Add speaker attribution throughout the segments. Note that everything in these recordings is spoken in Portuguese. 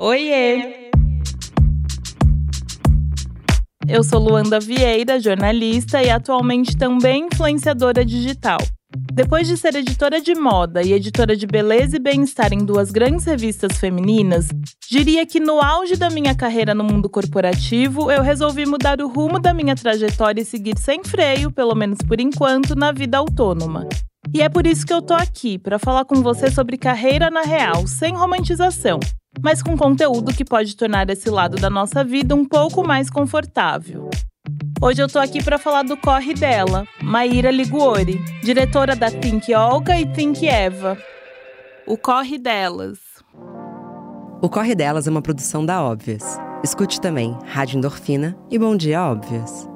Speaker 1: Oiê! Eu sou Luanda Vieira, jornalista e atualmente também influenciadora digital. Depois de ser editora de moda e editora de beleza e bem-estar em duas grandes revistas femininas, diria que no auge da minha carreira no mundo corporativo, eu resolvi mudar o rumo da minha trajetória e seguir sem freio, pelo menos por enquanto, na vida autônoma. E é por isso que eu tô aqui, para falar com você sobre carreira na real, sem romantização, mas com conteúdo que pode tornar esse lado da nossa vida um pouco mais confortável. Hoje eu tô aqui para falar do corre dela, Maíra Liguori, diretora da Think Olga e Think Eva. O corre delas.
Speaker 2: O Corre Delas é uma produção da Óbvias. Escute também Rádio Endorfina e Bom Dia Óbvias.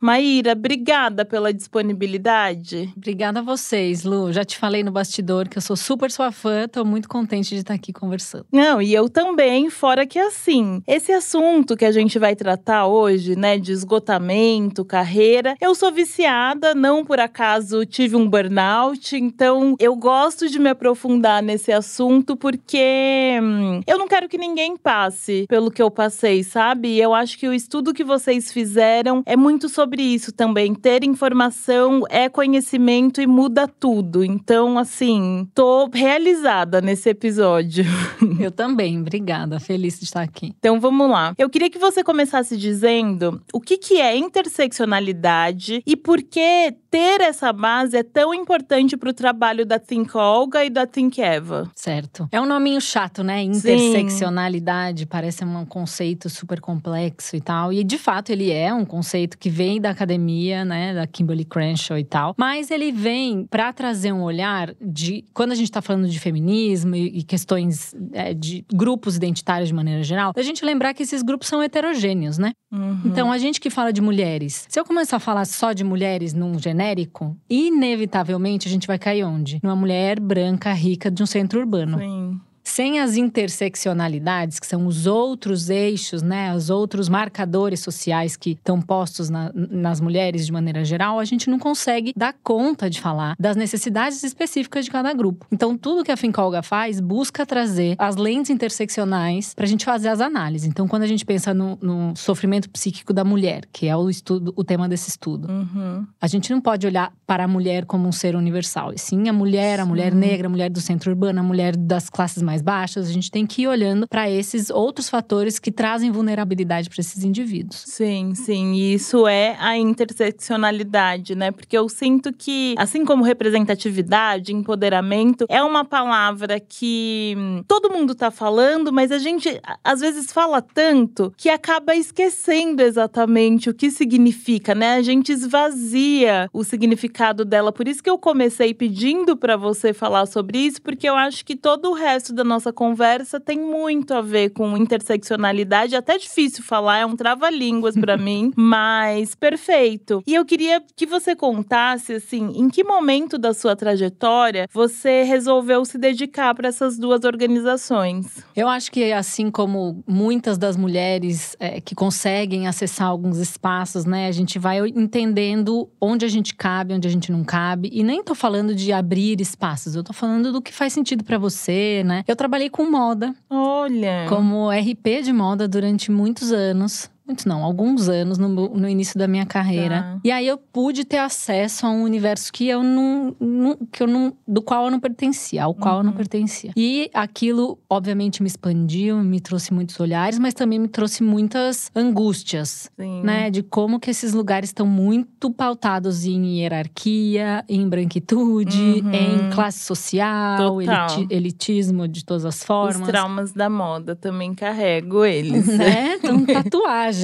Speaker 1: Maíra, obrigada pela disponibilidade.
Speaker 3: Obrigada a vocês, Lu. Já te falei no bastidor que eu sou super sua fã, tô muito contente de estar aqui conversando.
Speaker 1: Não, e eu também, fora que assim, esse assunto que a gente vai tratar hoje, né, de esgotamento, carreira, eu sou viciada, não por acaso tive um burnout, então eu gosto de me aprofundar nesse assunto porque hum, eu não quero que ninguém passe pelo que eu passei, sabe? Eu acho que o estudo que vocês fizeram é muito sobre isso também. Ter informação é conhecimento e muda tudo. Então, assim, tô realizada nesse episódio.
Speaker 3: Eu também, obrigada. Feliz de estar aqui.
Speaker 1: Então vamos lá. Eu queria que você começasse dizendo o que, que é interseccionalidade e por que ter essa base é tão importante para o trabalho da Think Olga e da Think Eva.
Speaker 3: Certo. É um nominho chato, né? Interseccionalidade, parece um conceito super complexo e tal. E de fato ele é um conceito que vem da academia, né, da Kimberly Crenshaw e tal. Mas ele vem para trazer um olhar de quando a gente está falando de feminismo e, e questões é, de grupos identitários de maneira geral, a gente lembrar que esses grupos são heterogêneos, né?
Speaker 1: Uhum.
Speaker 3: Então a gente que fala de mulheres, se eu começar a falar só de mulheres num genérico, inevitavelmente a gente vai cair onde? Numa mulher branca rica de um centro urbano.
Speaker 1: Sim.
Speaker 3: Sem as interseccionalidades, que são os outros eixos, né, os outros marcadores sociais que estão postos na- nas mulheres de maneira geral, a gente não consegue dar conta de falar das necessidades específicas de cada grupo. Então, tudo que a Fincolga faz busca trazer as lentes interseccionais para a gente fazer as análises. Então, quando a gente pensa no, no sofrimento psíquico da mulher, que é o estudo, o tema desse estudo,
Speaker 1: Uhum.
Speaker 3: a gente não pode olhar para a mulher como um ser universal. E sim, a mulher, a mulher negra, a mulher do centro urbano, a mulher das classes mais baixas. A gente tem que ir olhando para esses outros fatores que trazem vulnerabilidade para esses indivíduos.
Speaker 1: Sim, sim. E isso é a interseccionalidade, né? Porque eu sinto que, assim como representatividade, empoderamento, é uma palavra que hum, todo mundo tá falando, mas a gente às vezes fala tanto que acaba esquecendo exatamente o que significa, né? A gente esvazia o significado dela. Por isso que eu comecei pedindo para você falar sobre isso, porque eu acho que todo o resto da nossa conversa tem muito a ver com interseccionalidade. É até difícil falar, é um trava-línguas para mim, mas perfeito. E eu queria que você contasse assim, em que momento da sua trajetória você resolveu se dedicar para essas duas organizações?
Speaker 3: Eu acho que, assim como muitas das mulheres é, que conseguem acessar alguns espaços, né, a gente vai entendendo onde a gente cabe, onde a gente não cabe. E nem tô falando de abrir espaços, eu tô falando do que faz sentido para você, né? Eu trabalhei com moda,
Speaker 1: Olha.
Speaker 3: como RP de moda durante muitos anos. Muitos não, alguns anos no, no início da minha carreira.
Speaker 1: Tá.
Speaker 3: E aí eu pude ter acesso a um universo que eu não, não- que eu não do qual eu não pertencia, ao qual eu não pertencia. E aquilo obviamente me expandiu, me trouxe muitos olhares, mas também me trouxe muitas angústias,
Speaker 1: Sim.
Speaker 3: né, de como que esses lugares estão muito pautados em hierarquia, em branquitude,
Speaker 1: Uhum.
Speaker 3: em classe social, eliti- elitismo de todas as
Speaker 1: Os
Speaker 3: formas
Speaker 1: traumas da moda também carrego eles.
Speaker 3: né? Então,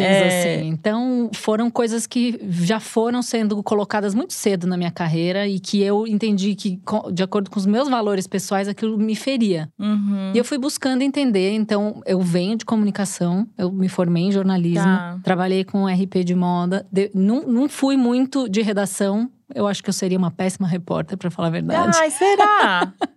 Speaker 1: É.
Speaker 3: assim. Então, foram coisas que já foram sendo colocadas muito cedo na minha carreira e que eu entendi que, de acordo com os meus valores pessoais, aquilo me feria.
Speaker 1: Uhum.
Speaker 3: E eu fui buscando entender. Então, eu venho de comunicação, eu me formei em jornalismo,
Speaker 1: Tá.
Speaker 3: trabalhei com RP de moda. De- não, não fui muito de redação. Eu acho que eu seria uma péssima repórter, para falar a verdade.
Speaker 1: Ai, será?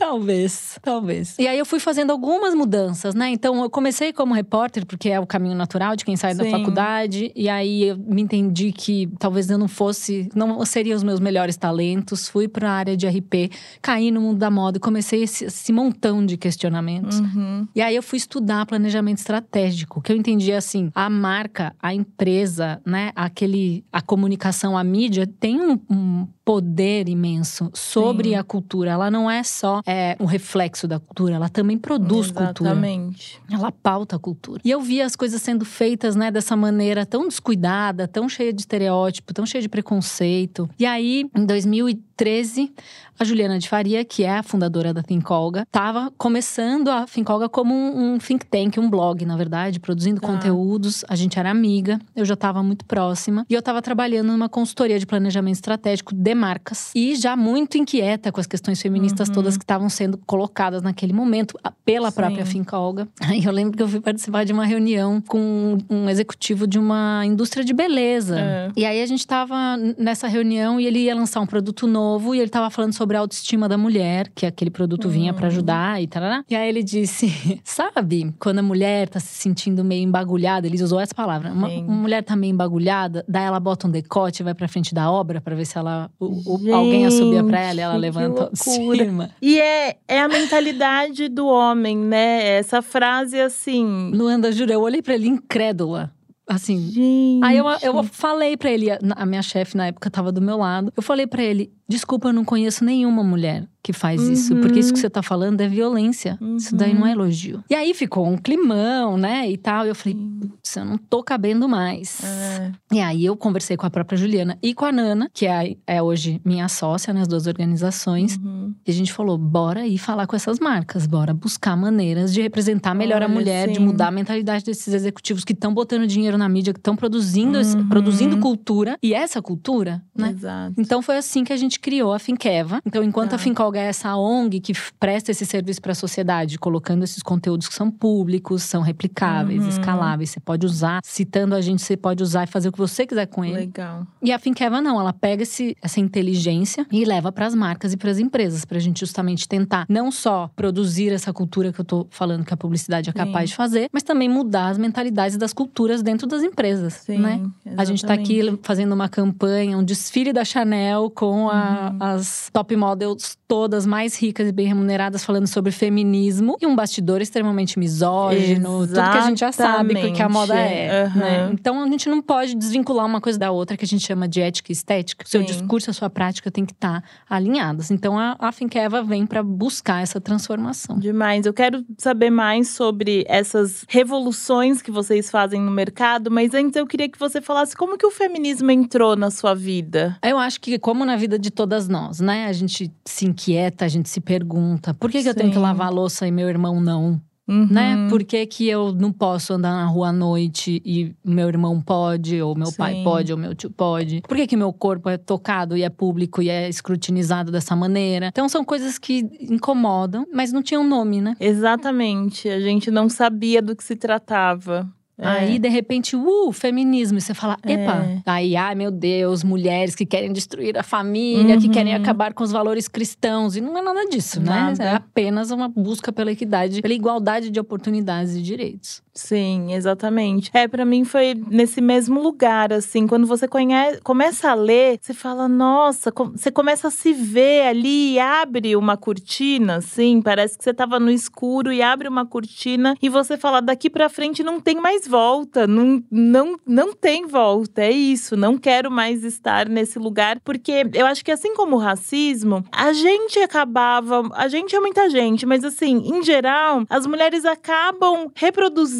Speaker 3: talvez, talvez. E aí eu fui fazendo algumas mudanças, né? Então eu comecei como repórter, porque é o caminho natural de quem sai Sim. da faculdade. E aí eu me entendi que talvez eu não fosse, não seria os meus melhores talentos. Fui para a área de RP, caí no mundo da moda e comecei esse, esse montão de questionamentos. Uhum. E aí eu fui estudar planejamento estratégico, que eu entendi assim, a marca, a empresa, né, aquele, a comunicação, a mídia tem um, um poder imenso sobre Sim. a cultura. Ela não é só é, um reflexo da cultura, ela também produz
Speaker 1: Exatamente.
Speaker 3: cultura.
Speaker 1: Exatamente.
Speaker 3: Ela pauta a cultura. E eu vi as coisas sendo feitas, né, dessa maneira tão descuidada, tão cheia de estereótipo, tão cheia de preconceito. E aí, em 2013, a Juliana de Faria, que é a fundadora da Fincolga, estava começando a Fincolga como um, um, think tank, um blog, na verdade, produzindo ah. conteúdos. A gente era amiga, eu já estava muito próxima. E eu estava trabalhando numa consultoria de planejamento estratégico de marcas. E já muito inquieta com as questões feministas uhum. todas que estavam sendo colocadas naquele momento pela Sim. própria Fincolga. Aí eu lembro que eu fui participar de uma reunião com um executivo de uma indústria de beleza. É. E aí a gente estava nessa reunião e ele ia lançar um produto novo e ele estava falando sobre a autoestima da mulher, que aquele produto uhum. vinha para ajudar e tal. E aí ele disse: Sabe, quando a mulher tá se sentindo meio embagulhada, ele usou essa palavra. Uma, uma mulher tá meio embagulhada, daí ela bota um decote e vai pra frente da obra para ver se ela o, Gente, alguém assobia pra ela e ela levanta autoestima.
Speaker 1: E é, é a mentalidade do homem, né? Essa frase assim.
Speaker 3: Luanda, juro, eu olhei pra ele incrédula. Assim.
Speaker 1: Gente.
Speaker 3: Aí eu, eu falei para ele, a minha chefe na época tava do meu lado. Eu falei para ele: desculpa, eu não conheço nenhuma mulher que faz uhum. isso. Porque isso que você tá falando é violência. Uhum. Isso daí não é uhum. elogio. E aí ficou um climão, né? E tal. E eu falei, putz, eu não tô cabendo mais. É. E aí eu conversei com a própria Juliana e com a Nana, que é, é hoje minha sócia nas duas organizações. Uhum. E a gente falou, bora ir falar com essas marcas. Bora buscar maneiras de representar melhor Olha, a mulher, sim. de mudar a mentalidade desses executivos que estão botando dinheiro na mídia, que estão produzindo, uhum. produzindo cultura. E essa cultura, né?
Speaker 1: Exato.
Speaker 3: Então foi assim que a gente criou a Finkeva. Então, enquanto tá. a Finkeva é essa ONG que presta esse serviço para a sociedade, colocando esses conteúdos que são públicos, são replicáveis, uhum. escaláveis. Você pode usar, citando a gente, você pode usar e fazer o que você quiser com ele.
Speaker 1: Legal.
Speaker 3: E a Finkeva não, ela pega esse, essa inteligência e leva para as marcas e para as empresas, para a gente justamente tentar não só produzir essa cultura que eu tô falando que a publicidade é capaz Sim. de fazer, mas também mudar as mentalidades das culturas dentro das empresas, Sim, né? Exatamente. A gente está aqui fazendo uma campanha, um desfile da Chanel com a, uhum as top models todas mais ricas e bem remuneradas falando sobre feminismo e um bastidor extremamente misógino, Exatamente. tudo que a gente já sabe que a moda é. Uhum. Né? Então a gente não pode desvincular uma coisa da outra que a gente chama de ética e estética. O seu discurso, a sua prática tem que estar tá alinhadas. Então a, a Finkeva vem para buscar essa transformação.
Speaker 1: Demais. Eu quero saber mais sobre essas revoluções que vocês fazem no mercado, mas antes eu queria que você falasse como que o feminismo entrou na sua vida.
Speaker 3: Eu acho que como na vida de todas nós, né? A gente se inquieta, a gente se pergunta: por que, que eu tenho que lavar a louça e meu irmão não? Uhum. Né? Por que, que eu não posso andar na rua à noite e meu irmão pode, ou meu Sim. pai pode, ou meu tio pode? Por que, que meu corpo é tocado e é público e é escrutinizado dessa maneira? Então são coisas que incomodam, mas não tinham nome, né?
Speaker 1: Exatamente. A gente não sabia do que se tratava.
Speaker 3: É. Aí, de repente, uh, feminismo. E você fala, epa. É. Aí, ai meu Deus, mulheres que querem destruir a família, uhum. que querem uhum. acabar com os valores cristãos. E não é nada disso, nada. né? É apenas uma busca pela equidade, pela igualdade de oportunidades e direitos.
Speaker 1: Sim, exatamente. É, para mim foi nesse mesmo lugar, assim. Quando você conhece, começa a ler, você fala, nossa, você começa a se ver ali e abre uma cortina, assim. Parece que você tava no escuro e abre uma cortina e você fala, daqui para frente não tem mais volta, não, não, não tem volta. É isso, não quero mais estar nesse lugar, porque eu acho que assim como o racismo, a gente acabava, a gente é muita gente, mas assim, em geral, as mulheres acabam reproduzindo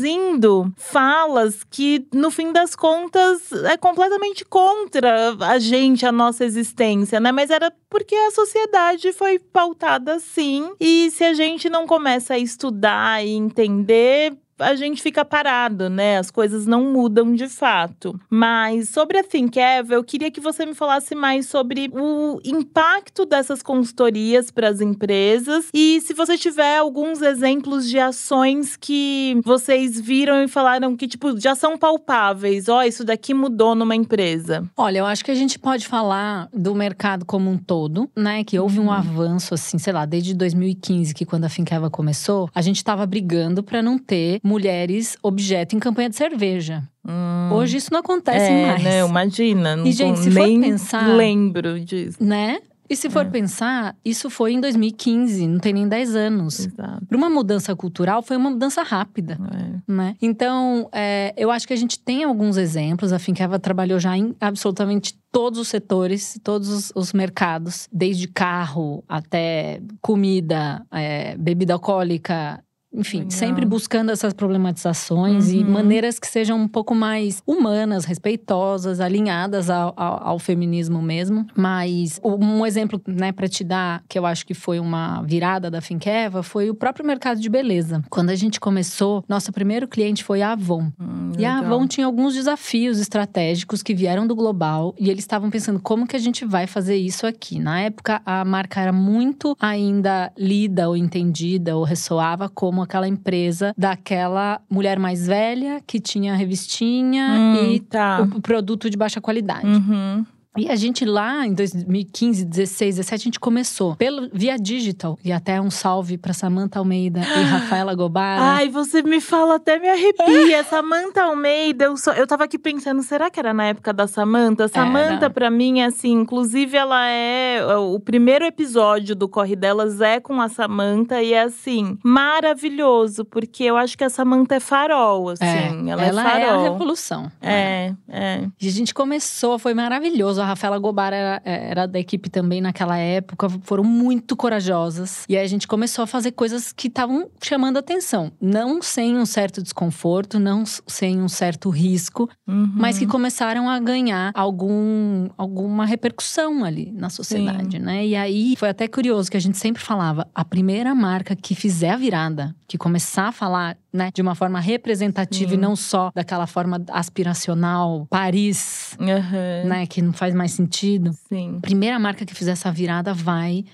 Speaker 1: falas que, no fim das contas, é completamente contra a gente, a nossa existência, né? Mas era porque a sociedade foi pautada assim, e se a gente não começa a estudar e entender, a gente fica parado, né? As coisas não mudam de fato. Mas sobre a Think Ever, eu queria que você me falasse mais sobre o impacto dessas consultorias para as empresas e se você tiver alguns exemplos de ações que vocês viram e falaram que tipo já são palpáveis. Ó, oh, isso daqui mudou numa empresa.
Speaker 3: Olha, eu acho que a gente pode falar do mercado como um todo, né? Que houve uhum. um avanço assim, sei lá, desde 2015, que quando a Finkeva começou, a gente estava brigando para não ter mulheres objeto em campanha de cerveja. Hum. Hoje isso não acontece
Speaker 1: é,
Speaker 3: mais.
Speaker 1: Né, imagina. Não
Speaker 3: e, gente, se for pensar.
Speaker 1: Lembro disso.
Speaker 3: Né? E se for é. pensar, isso foi em 2015, não tem nem 10 anos. Para uma mudança cultural, foi uma mudança rápida. É. Né? Então, é, eu acho que a gente tem alguns exemplos. A Finkeva trabalhou já em absolutamente todos os setores, todos os, os mercados, desde carro até comida, é, bebida alcoólica, enfim, Legal. sempre buscando essas problematizações uhum. e maneiras que sejam um pouco mais humanas, respeitosas, alinhadas ao, ao, ao feminismo mesmo. Mas um exemplo, né, para te dar, que eu acho que foi uma virada da Finkeva, foi o próprio mercado de beleza. Quando a gente começou, nosso primeiro cliente foi a Avon. Hum, e a Avon tinha alguns desafios estratégicos que vieram do global e eles estavam pensando como que a gente vai fazer isso aqui. Na época, a marca era muito ainda lida ou entendida ou ressoava como aquela empresa daquela mulher mais velha que tinha revistinha hum, e tá. o produto de baixa qualidade.
Speaker 1: Uhum.
Speaker 3: E a gente lá em 2015, 16, 17, a gente começou pelo, via digital. E até um salve para Samantha Almeida e Rafaela Gobara.
Speaker 1: Ai, você me fala, até me arrepia. Samantha Almeida, eu, só, eu tava aqui pensando, será que era na época da Samantha? Samantha, para mim, é assim, inclusive ela é. O primeiro episódio do Corre Delas é com a Samantha e é assim, maravilhoso, porque eu acho que a Samantha é farol, assim. É, ela,
Speaker 3: ela
Speaker 1: é farol.
Speaker 3: é a revolução.
Speaker 1: É, é.
Speaker 3: E a gente começou, foi maravilhoso a Rafaela Gobara era, era, da equipe também naquela época, foram muito corajosas. E aí a gente começou a fazer coisas que estavam chamando atenção. Não sem um certo desconforto, não sem um certo risco, uhum. mas que começaram a ganhar algum, alguma repercussão ali na sociedade, Sim. né? E aí foi até curioso que a gente sempre falava: a primeira marca que fizer a virada, que começar a falar né, de uma forma representativa e não só daquela forma aspiracional, Paris,
Speaker 1: uhum.
Speaker 3: né, que não faz mais sentido.
Speaker 1: Sim.
Speaker 3: Primeira marca que fizer essa virada vai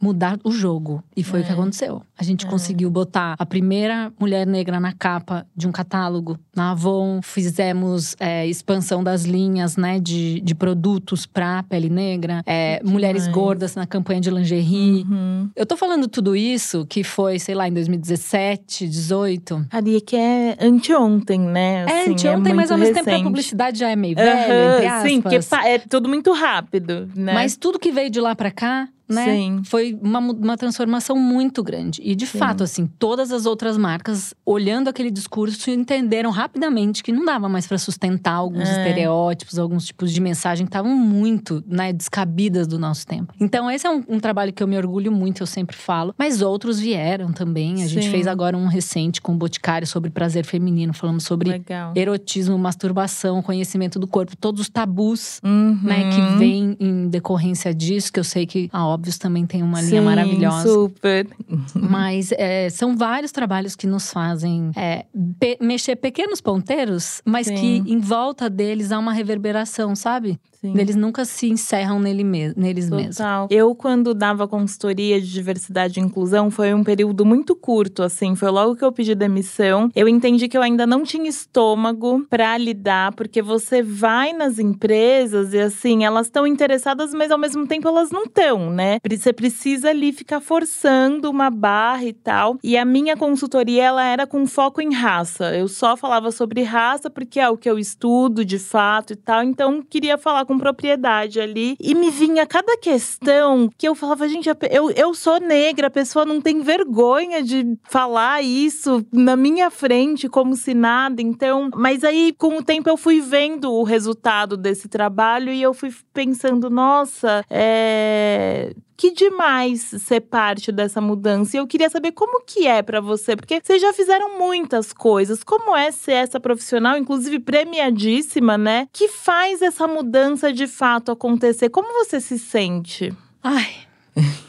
Speaker 3: mudar o jogo. E foi é. o que é. aconteceu. A gente é. conseguiu botar a primeira mulher negra na capa de um catálogo na Avon. Fizemos é, expansão das linhas, né, de, de produtos pra pele negra. É, mulheres gordas na campanha de lingerie. Uhum. Eu tô falando tudo isso que foi, sei lá, em 2017, 18.
Speaker 1: Ali que é anteontem, né?
Speaker 3: É assim, é anteontem, mas ao mesmo tempo a publicidade já é meio velha, entre aspas.
Speaker 1: Sim, porque é tudo muito rápido, né?
Speaker 3: Mas tudo que veio de lá pra cá né?
Speaker 1: Sim.
Speaker 3: Foi uma, uma transformação muito grande. E de Sim. fato, assim, todas as outras marcas, olhando aquele discurso, entenderam rapidamente que não dava mais para sustentar alguns é. estereótipos, alguns tipos de mensagem que estavam muito né, descabidas do nosso tempo. Então, esse é um, um, trabalho que eu me orgulho muito, eu sempre falo. Mas outros vieram também. A Sim. gente fez agora um recente com o Boticário sobre prazer feminino, falando sobre
Speaker 1: Legal.
Speaker 3: erotismo, masturbação, conhecimento do corpo, todos os tabus
Speaker 1: uhum.
Speaker 3: né, que vêm em decorrência disso, que eu sei que a óbvios também tem uma linha Sim, maravilhosa.
Speaker 1: Super.
Speaker 3: Mas é, são vários trabalhos que nos fazem é, pe mexer pequenos ponteiros, mas Sim. que em volta deles há uma reverberação, sabe? Sim. Eles nunca se encerram nele me neles
Speaker 1: Total.
Speaker 3: mesmos.
Speaker 1: Eu, quando dava consultoria de diversidade e inclusão, foi um período muito curto, assim. Foi logo que eu pedi demissão. Eu entendi que eu ainda não tinha estômago para lidar, porque você vai nas empresas e, assim, elas estão interessadas, mas ao mesmo tempo elas não estão, né? Você precisa ali ficar forçando uma barra e tal. E a minha consultoria, ela era com foco em raça. Eu só falava sobre raça porque é o que eu estudo de fato e tal. Então, queria falar com propriedade ali. E me vinha cada questão que eu falava, gente, eu, eu sou negra, a pessoa não tem vergonha de falar isso na minha frente, como se nada. Então, mas aí, com o tempo, eu fui vendo o resultado desse trabalho e eu fui pensando, nossa, é que demais ser parte dessa mudança. E eu queria saber como que é para você, porque vocês já fizeram muitas coisas. Como é ser essa profissional, inclusive premiadíssima, né, que faz essa mudança de fato acontecer? Como você se sente?
Speaker 3: Ai,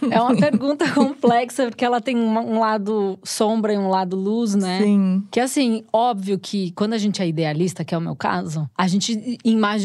Speaker 3: É uma pergunta complexa, porque ela tem um lado sombra e um lado luz, né?
Speaker 1: Sim.
Speaker 3: Que assim, óbvio que quando a gente é idealista, que é o meu caso, a gente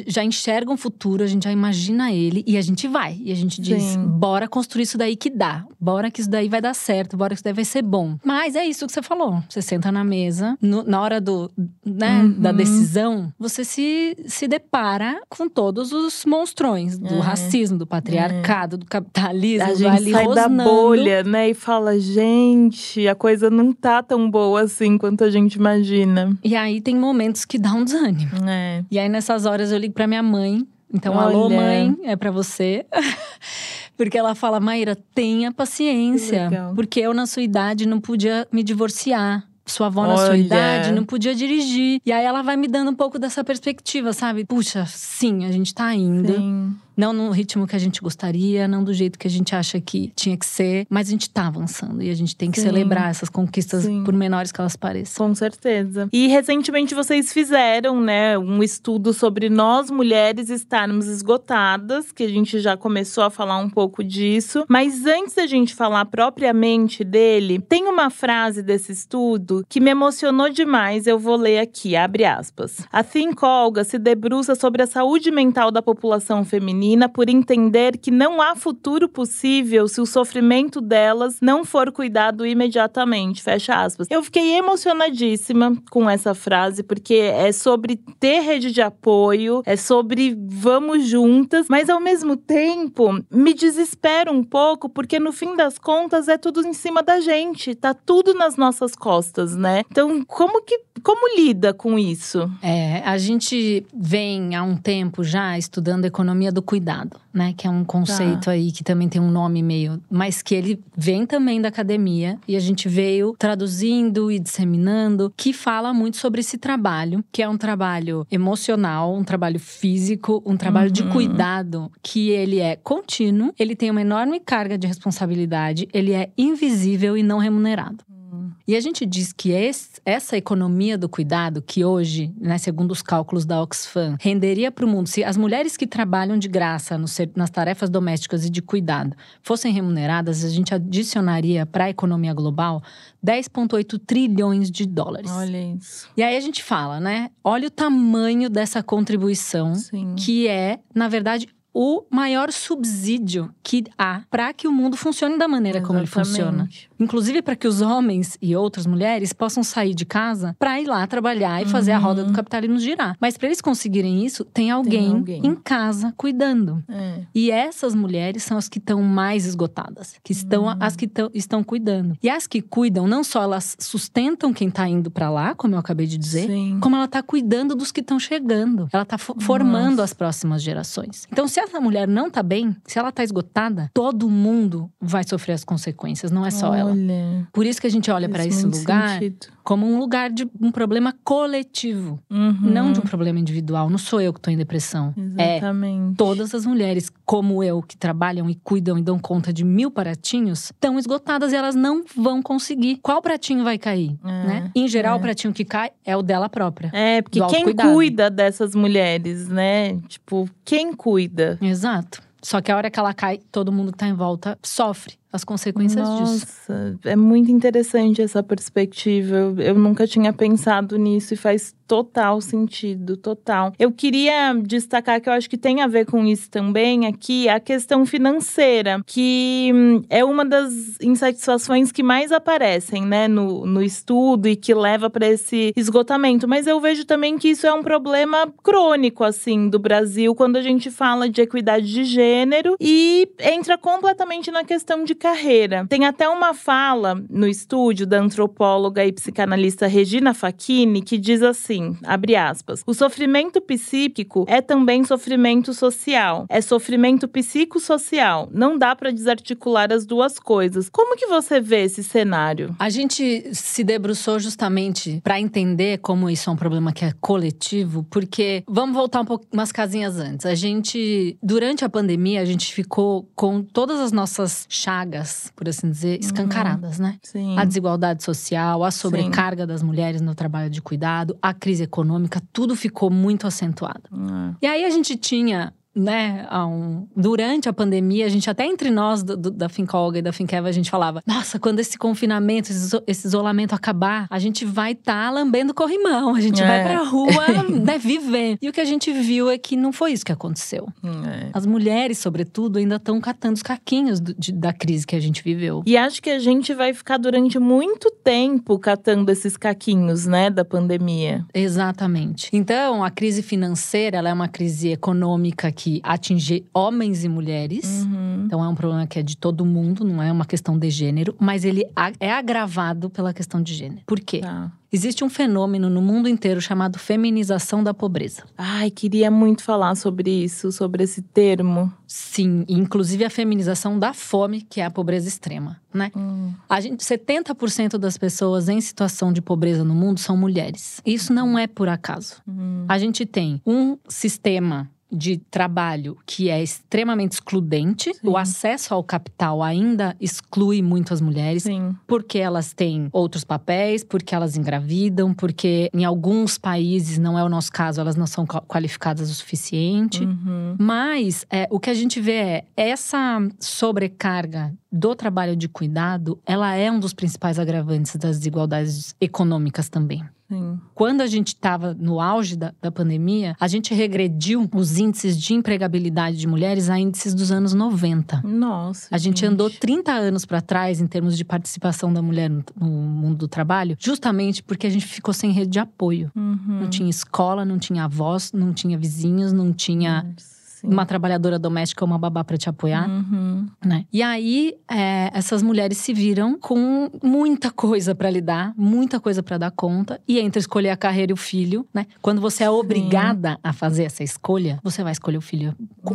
Speaker 3: já enxerga um futuro, a gente já imagina ele e a gente vai. E a gente diz: Sim. bora construir isso daí que dá. Bora que isso daí vai dar certo, bora que isso daí vai ser bom. Mas é isso que você falou. Você senta na mesa, no, na hora do, né, uhum. da decisão, você se, se depara com todos os monstrões do é. racismo, do patriarcado, é. do capitalismo.
Speaker 1: A gente sai rosnando. da bolha, né? E fala, gente, a coisa não tá tão boa assim quanto a gente imagina.
Speaker 3: E aí tem momentos que dá um desânimo.
Speaker 1: É.
Speaker 3: E aí nessas horas eu ligo pra minha mãe. Então, Olha. alô, mãe, é para você. Porque ela fala, Maíra, tenha paciência. Porque eu, na sua idade, não podia me divorciar sua avó Olha. na sua idade não podia dirigir. E aí ela vai me dando um pouco dessa perspectiva, sabe? Puxa, sim, a gente tá indo. Sim. Não no ritmo que a gente gostaria, não do jeito que a gente acha que tinha que ser, mas a gente tá avançando e a gente tem que Sim. celebrar essas conquistas, Sim. por menores que elas pareçam.
Speaker 1: Com certeza. E recentemente vocês fizeram, né, um estudo sobre nós mulheres estarmos esgotadas, que a gente já começou a falar um pouco disso. Mas antes da gente falar propriamente dele, tem uma frase desse estudo que me emocionou demais. Eu vou ler aqui, abre aspas. A Think Olga se debruça sobre a saúde mental da população feminina por entender que não há futuro possível se o sofrimento delas não for cuidado imediatamente. Fecha aspas. Eu fiquei emocionadíssima com essa frase, porque é sobre ter rede de apoio, é sobre vamos juntas, mas ao mesmo tempo me desespero um pouco, porque no fim das contas é tudo em cima da gente, tá tudo nas nossas costas, né? Então, como que como lida com isso?
Speaker 3: É, a gente vem há um tempo já estudando economia do cuidado, né? Que é um conceito tá. aí que também tem um nome meio. Mas que ele vem também da academia e a gente veio traduzindo e disseminando, que fala muito sobre esse trabalho, que é um trabalho emocional, um trabalho físico, um trabalho uhum. de cuidado, que ele é contínuo, ele tem uma enorme carga de responsabilidade, ele é invisível e não remunerado. E a gente diz que esse, essa economia do cuidado, que hoje, né, segundo os cálculos da Oxfam, renderia para o mundo, se as mulheres que trabalham de graça no, nas tarefas domésticas e de cuidado fossem remuneradas, a gente adicionaria para a economia global 10,8 trilhões de dólares.
Speaker 1: Olha isso.
Speaker 3: E aí a gente fala, né? Olha o tamanho dessa contribuição, Sim. que é, na verdade, o maior subsídio que há para que o mundo funcione da maneira Exatamente. como ele funciona. Inclusive para que os homens e outras mulheres possam sair de casa para ir lá trabalhar e fazer a roda do uhum. capitalismo girar. Mas para eles conseguirem isso, tem alguém, tem alguém. em casa cuidando. É. E essas mulheres são as que estão mais esgotadas, que estão uhum. as que tão, estão cuidando. E as que cuidam, não só elas sustentam quem está indo para lá, como eu acabei de dizer, Sim. como ela está cuidando dos que estão chegando. Ela está formando as próximas gerações. Então, se essa mulher não tá bem, se ela tá esgotada, todo mundo vai sofrer as consequências, não é só olha, ela. Por isso que a gente olha para esse lugar sentido. como um lugar de um problema coletivo, uhum. não de um problema individual. Não sou eu que tô em depressão.
Speaker 1: É Exatamente.
Speaker 3: É todas as mulheres como eu que trabalham e cuidam e dão conta de mil pratinhos estão esgotadas e elas não vão conseguir. Qual pratinho vai cair, é, né? Em geral, é. o pratinho que cai é o dela própria.
Speaker 1: É, porque quem cuida dessas mulheres, né? Tipo, quem cuida?
Speaker 3: Exato. Só que a hora que ela cai, todo mundo que tá em volta sofre as consequências
Speaker 1: Nossa,
Speaker 3: disso.
Speaker 1: Nossa, é muito interessante essa perspectiva. Eu, eu nunca tinha pensado nisso e faz total sentido, total. Eu queria destacar que eu acho que tem a ver com isso também aqui, a questão financeira, que hum, é uma das insatisfações que mais aparecem, né, no, no estudo e que leva para esse esgotamento. Mas eu vejo também que isso é um problema crônico, assim, do Brasil, quando a gente fala de equidade de gênero e entra completamente na questão de carreira. Tem até uma fala no estúdio da antropóloga e psicanalista Regina Facchini que diz assim, abre aspas, o sofrimento psíquico é também sofrimento social, é sofrimento psicossocial, não dá para desarticular as duas coisas. Como que você vê esse cenário?
Speaker 3: A gente se debruçou justamente para entender como isso é um problema que é coletivo, porque vamos voltar um pouco umas casinhas antes. A gente durante a pandemia a gente ficou com todas as nossas chagas por assim dizer, escancaradas, uhum. né?
Speaker 1: Sim.
Speaker 3: A desigualdade social, a sobrecarga Sim. das mulheres no trabalho de cuidado, a crise econômica, tudo ficou muito acentuado. Uhum. E aí a gente tinha né, um, durante a pandemia, a gente até entre nós do, do, da Fincolga e da Finkeva, a gente falava: nossa, quando esse confinamento, esse, esse isolamento acabar, a gente vai estar tá lambendo corrimão, a gente é. vai pra rua, né, viver. E o que a gente viu é que não foi isso que aconteceu. É. As mulheres, sobretudo, ainda estão catando os caquinhos do, de, da crise que a gente viveu.
Speaker 1: E acho que a gente vai ficar durante muito tempo catando esses caquinhos, né, da pandemia.
Speaker 3: Exatamente. Então, a crise financeira, ela é uma crise econômica que atinge homens e mulheres. Uhum. Então, é um problema que é de todo mundo, não é uma questão de gênero, mas ele é agravado pela questão de gênero. Por quê? Tá. Existe um fenômeno no mundo inteiro chamado feminização da pobreza.
Speaker 1: Ai, queria muito falar sobre isso, sobre esse termo.
Speaker 3: Sim, inclusive a feminização da fome, que é a pobreza extrema, né? Hum. A gente, 70% das pessoas em situação de pobreza no mundo são mulheres. Isso não é por acaso. Hum. A gente tem um sistema de trabalho que é extremamente excludente. Sim. O acesso ao capital ainda exclui muito as mulheres, Sim. porque elas têm outros papéis, porque elas engravidam, porque em alguns países, não é o nosso caso, elas não são qualificadas o suficiente. Uhum. Mas é, o que a gente vê é essa sobrecarga do trabalho de cuidado, ela é um dos principais agravantes das desigualdades econômicas também. Sim. Quando a gente estava no auge da, da, pandemia, a gente regrediu os índices de empregabilidade de mulheres a índices dos anos 90.
Speaker 1: Nossa.
Speaker 3: A gente, gente. andou 30 anos para trás em termos de participação da mulher no, no, mundo do trabalho, justamente porque a gente ficou sem rede de apoio. Uhum. Não tinha escola, não tinha avós, não tinha vizinhos, não tinha. Nossa Sim. uma trabalhadora doméstica ou uma babá para te apoiar, uhum. né? E aí é, essas mulheres se viram com muita coisa para lidar, muita coisa para dar conta e entre escolher a carreira e o filho, né? Quando você é obrigada Sim. a fazer essa escolha, você vai escolher o filho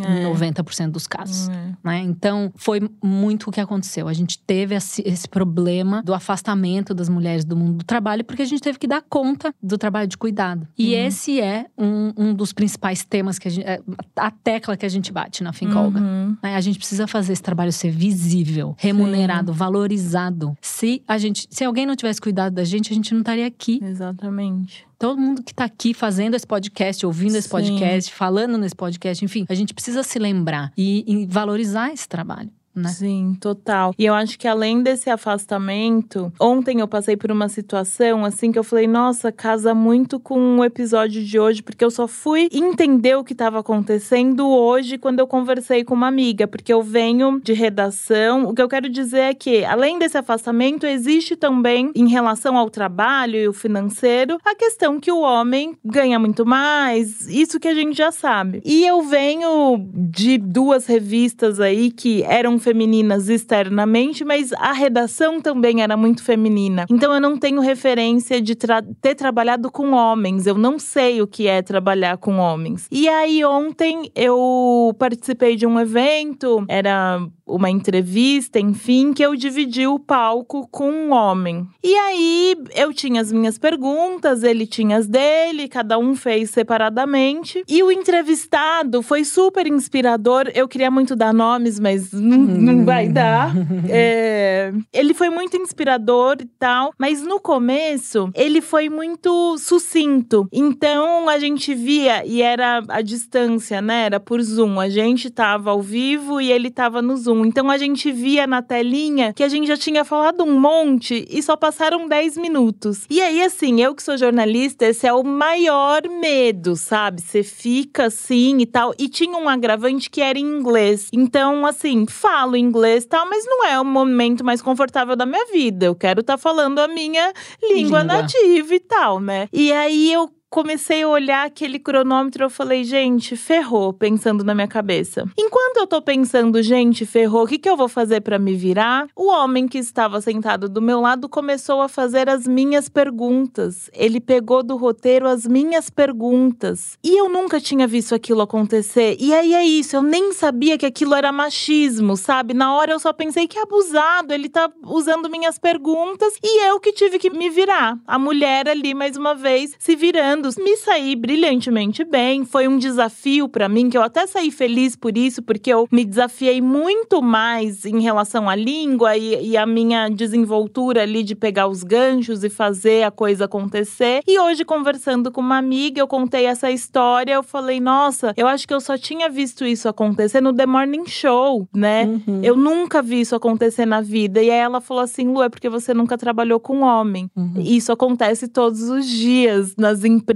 Speaker 3: em é. 90% dos casos, é. né? Então foi muito o que aconteceu. A gente teve esse, esse problema do afastamento das mulheres do mundo do trabalho porque a gente teve que dar conta do trabalho de cuidado. E uhum. esse é um, um dos principais temas que a gente é, até tecla que a gente bate na Fincolga. Uhum. Né? A gente precisa fazer esse trabalho ser visível, remunerado, Sim. valorizado. Se a gente, se alguém não tivesse cuidado da gente, a gente não estaria aqui.
Speaker 1: Exatamente
Speaker 3: todo mundo que está aqui fazendo esse podcast, ouvindo esse Sim. podcast, falando nesse podcast, enfim, a gente precisa se lembrar e, e valorizar esse trabalho né?
Speaker 1: Sim, total. E eu acho que além desse afastamento, ontem eu passei por uma situação assim que eu falei, nossa, casa muito com o episódio de hoje, porque eu só fui entender o que estava acontecendo hoje quando eu conversei com uma amiga, porque eu venho de redação. O que eu quero dizer é que, além desse afastamento, existe também, em relação ao trabalho e o financeiro, a questão que o homem ganha muito mais, isso que a gente já sabe. E eu venho de duas revistas aí que eram femininas externamente, mas a redação também era muito feminina. Então eu não tenho referência de tra ter trabalhado com homens. Eu não sei o que é trabalhar com homens. E aí ontem eu participei de um evento, era uma entrevista, enfim, que eu dividi o palco com um homem. E aí eu tinha as minhas perguntas, ele tinha as dele, cada um fez separadamente. E o entrevistado foi super inspirador. Eu queria muito dar nomes, mas não, não vai dar. É, ele foi muito inspirador e tal, mas no começo ele foi muito sucinto. Então a gente via, e era a distância, né? Era por Zoom. A gente tava ao vivo e ele tava no Zoom. Então a gente via na telinha que a gente já tinha falado um monte e só passaram 10 minutos. E aí, assim, eu que sou jornalista, esse é o maior medo, sabe? Você fica assim e tal. E tinha um agravante que era em inglês. Então, assim, falo inglês e tal, mas não é o momento mais confortável da minha vida. Eu quero estar tá falando a minha língua, língua nativa e tal, né? E aí eu comecei a olhar aquele cronômetro, eu falei, gente, ferrou, pensando na minha cabeça. Enquanto eu tô pensando, gente, ferrou, o que, que eu vou fazer para me virar? O homem que estava sentado do meu lado começou a fazer as minhas perguntas. Ele pegou do roteiro as minhas perguntas. E eu nunca tinha visto aquilo acontecer. E aí é isso, eu nem sabia que aquilo era machismo, sabe? Na hora eu só pensei que abusado, ele tá usando minhas perguntas e eu que tive que me virar. A mulher ali, mais uma vez, se virando me saí brilhantemente bem. Foi um desafio para mim, que eu até saí feliz por isso, porque eu me desafiei muito mais em relação à língua e, e a minha desenvoltura ali de pegar os ganchos e fazer a coisa acontecer. E hoje, conversando com uma amiga, eu contei essa história. Eu falei, nossa, eu acho que eu só tinha visto isso acontecer no The Morning Show, né? Uhum. Eu nunca vi isso acontecer na vida. E aí ela falou assim: Lu, é porque você nunca trabalhou com homem. Uhum. Isso acontece todos os dias nas empresas,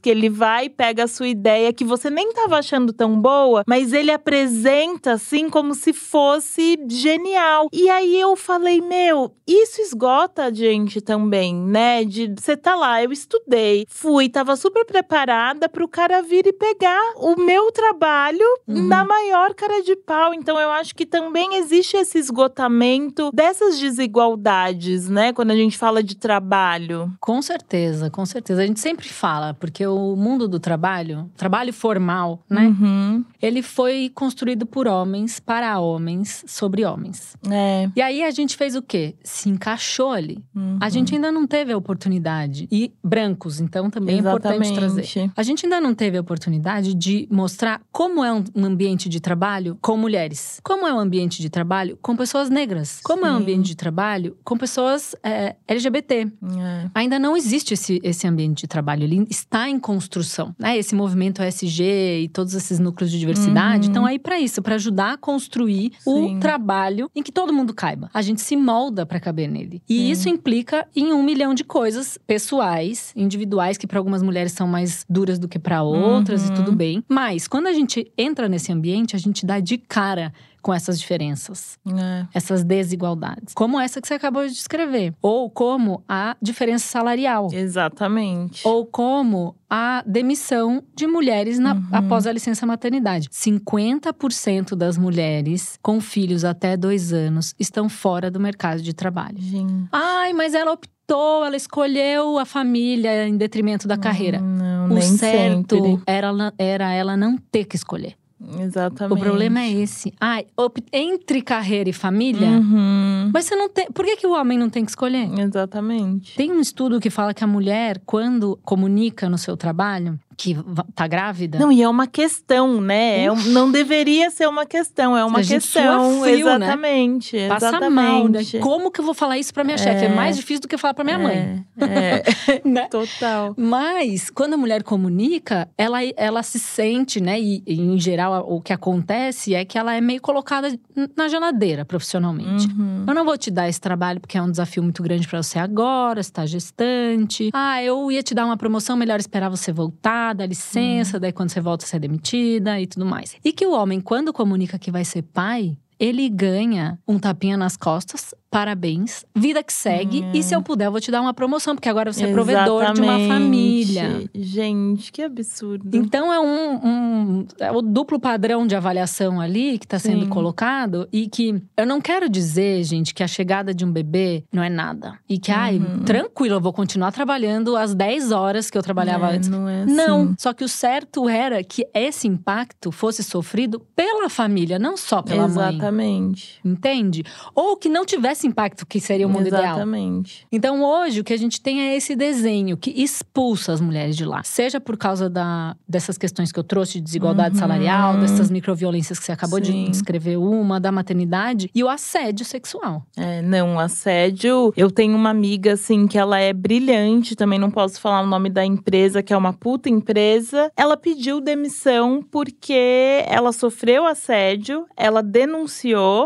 Speaker 1: que ele vai e pega a sua ideia que você nem estava achando tão boa, mas ele apresenta assim como se fosse genial. E aí eu falei, meu, isso esgota a gente também, né? De você tá lá, eu estudei, fui, tava super preparada para o cara vir e pegar o meu trabalho uhum. na maior cara de pau. Então eu acho que também existe esse esgotamento dessas desigualdades, né? Quando a gente fala de trabalho.
Speaker 3: Com certeza, com certeza. A gente sempre fala, porque o mundo do trabalho, trabalho formal, né? Uhum. Ele foi construído por homens, para homens, sobre homens. É. E aí a gente fez o quê? Se encaixou ali. Uhum. A gente ainda não teve a oportunidade. E brancos, então também Exatamente. é importante trazer. A gente ainda não teve a oportunidade de mostrar como é um ambiente de trabalho com mulheres. Como é um ambiente de trabalho com pessoas negras. Como Sim. é um ambiente de trabalho com pessoas é, LGBT. É. Ainda não existe esse, esse ambiente de trabalho. Ele está em construção. Né? Esse movimento SG e todos esses núcleos de diversidade uhum. estão aí para isso, para ajudar a construir Sim. o trabalho em que todo mundo caiba. A gente se molda para caber nele. E Sim. isso implica em um milhão de coisas pessoais, individuais, que para algumas mulheres são mais duras do que para outras uhum. e tudo bem. Mas quando a gente entra nesse ambiente, a gente dá de cara com essas diferenças, é. essas desigualdades. Como essa que você acabou de descrever. Ou como a diferença salarial.
Speaker 1: Exatamente.
Speaker 3: Ou como a demissão de mulheres na, uhum. após a licença maternidade. 50% das mulheres com filhos até dois anos estão fora do mercado de trabalho. Gente. Ai, mas ela optou, ela escolheu a família em detrimento da carreira.
Speaker 1: Não,
Speaker 3: o
Speaker 1: certo
Speaker 3: era, era ela não ter que escolher.
Speaker 1: Exatamente.
Speaker 3: O problema é esse. Ai, entre carreira e família.
Speaker 1: Uhum.
Speaker 3: Mas você não tem. Por que, que o homem não tem que escolher?
Speaker 1: Exatamente.
Speaker 3: Tem um estudo que fala que a mulher, quando comunica no seu trabalho, que tá grávida.
Speaker 1: Não, e é uma questão, né? É um, não deveria ser uma questão, é uma questão. Frio, né? exatamente. Né? Passa exatamente. mal, né?
Speaker 3: Como que eu vou falar isso pra minha é, chefe? É mais difícil do que falar pra minha
Speaker 1: é,
Speaker 3: mãe.
Speaker 1: É, né? Total.
Speaker 3: Mas, quando a mulher comunica, ela, ela se sente, né? E, e, em geral, o que acontece é que ela é meio colocada na geladeira profissionalmente. Uhum. Eu não vou te dar esse trabalho porque é um desafio muito grande para você agora, você tá gestante. Ah, eu ia te dar uma promoção, melhor esperar você voltar dá licença, hum. daí quando você volta você é demitida e tudo mais. E que o homem, quando comunica que vai ser pai, ele ganha um tapinha nas costas parabéns, vida que segue. Hum. E se eu puder, eu vou te dar uma promoção, porque agora você é provedor de uma família.
Speaker 1: Gente, que absurdo.
Speaker 3: Então é um, um é o duplo padrão de avaliação ali que está sendo colocado. E que eu não quero dizer, gente, que a chegada de um bebê não é nada. E que, uhum. ai, tranquilo, eu vou continuar trabalhando as 10 horas que eu trabalhava
Speaker 1: é,
Speaker 3: antes.
Speaker 1: Não é assim.
Speaker 3: Não. Só que o certo era que esse impacto fosse sofrido pela família, não só pela
Speaker 1: Exatamente.
Speaker 3: mãe.
Speaker 1: Exatamente.
Speaker 3: Entende? Ou que não tivesse impacto que seria o mundo
Speaker 1: Exatamente.
Speaker 3: ideal.
Speaker 1: Exatamente.
Speaker 3: Então hoje o que a gente tem é esse desenho que expulsa as mulheres de lá. Seja por causa da, dessas questões que eu trouxe de desigualdade uhum. salarial, dessas microviolências que você acabou Sim. de descrever uma, da maternidade e o assédio sexual.
Speaker 1: É, não, assédio. Eu tenho uma amiga assim que ela é brilhante, também não posso falar o nome da empresa, que é uma puta empresa. Ela pediu demissão porque ela sofreu assédio, ela denunciou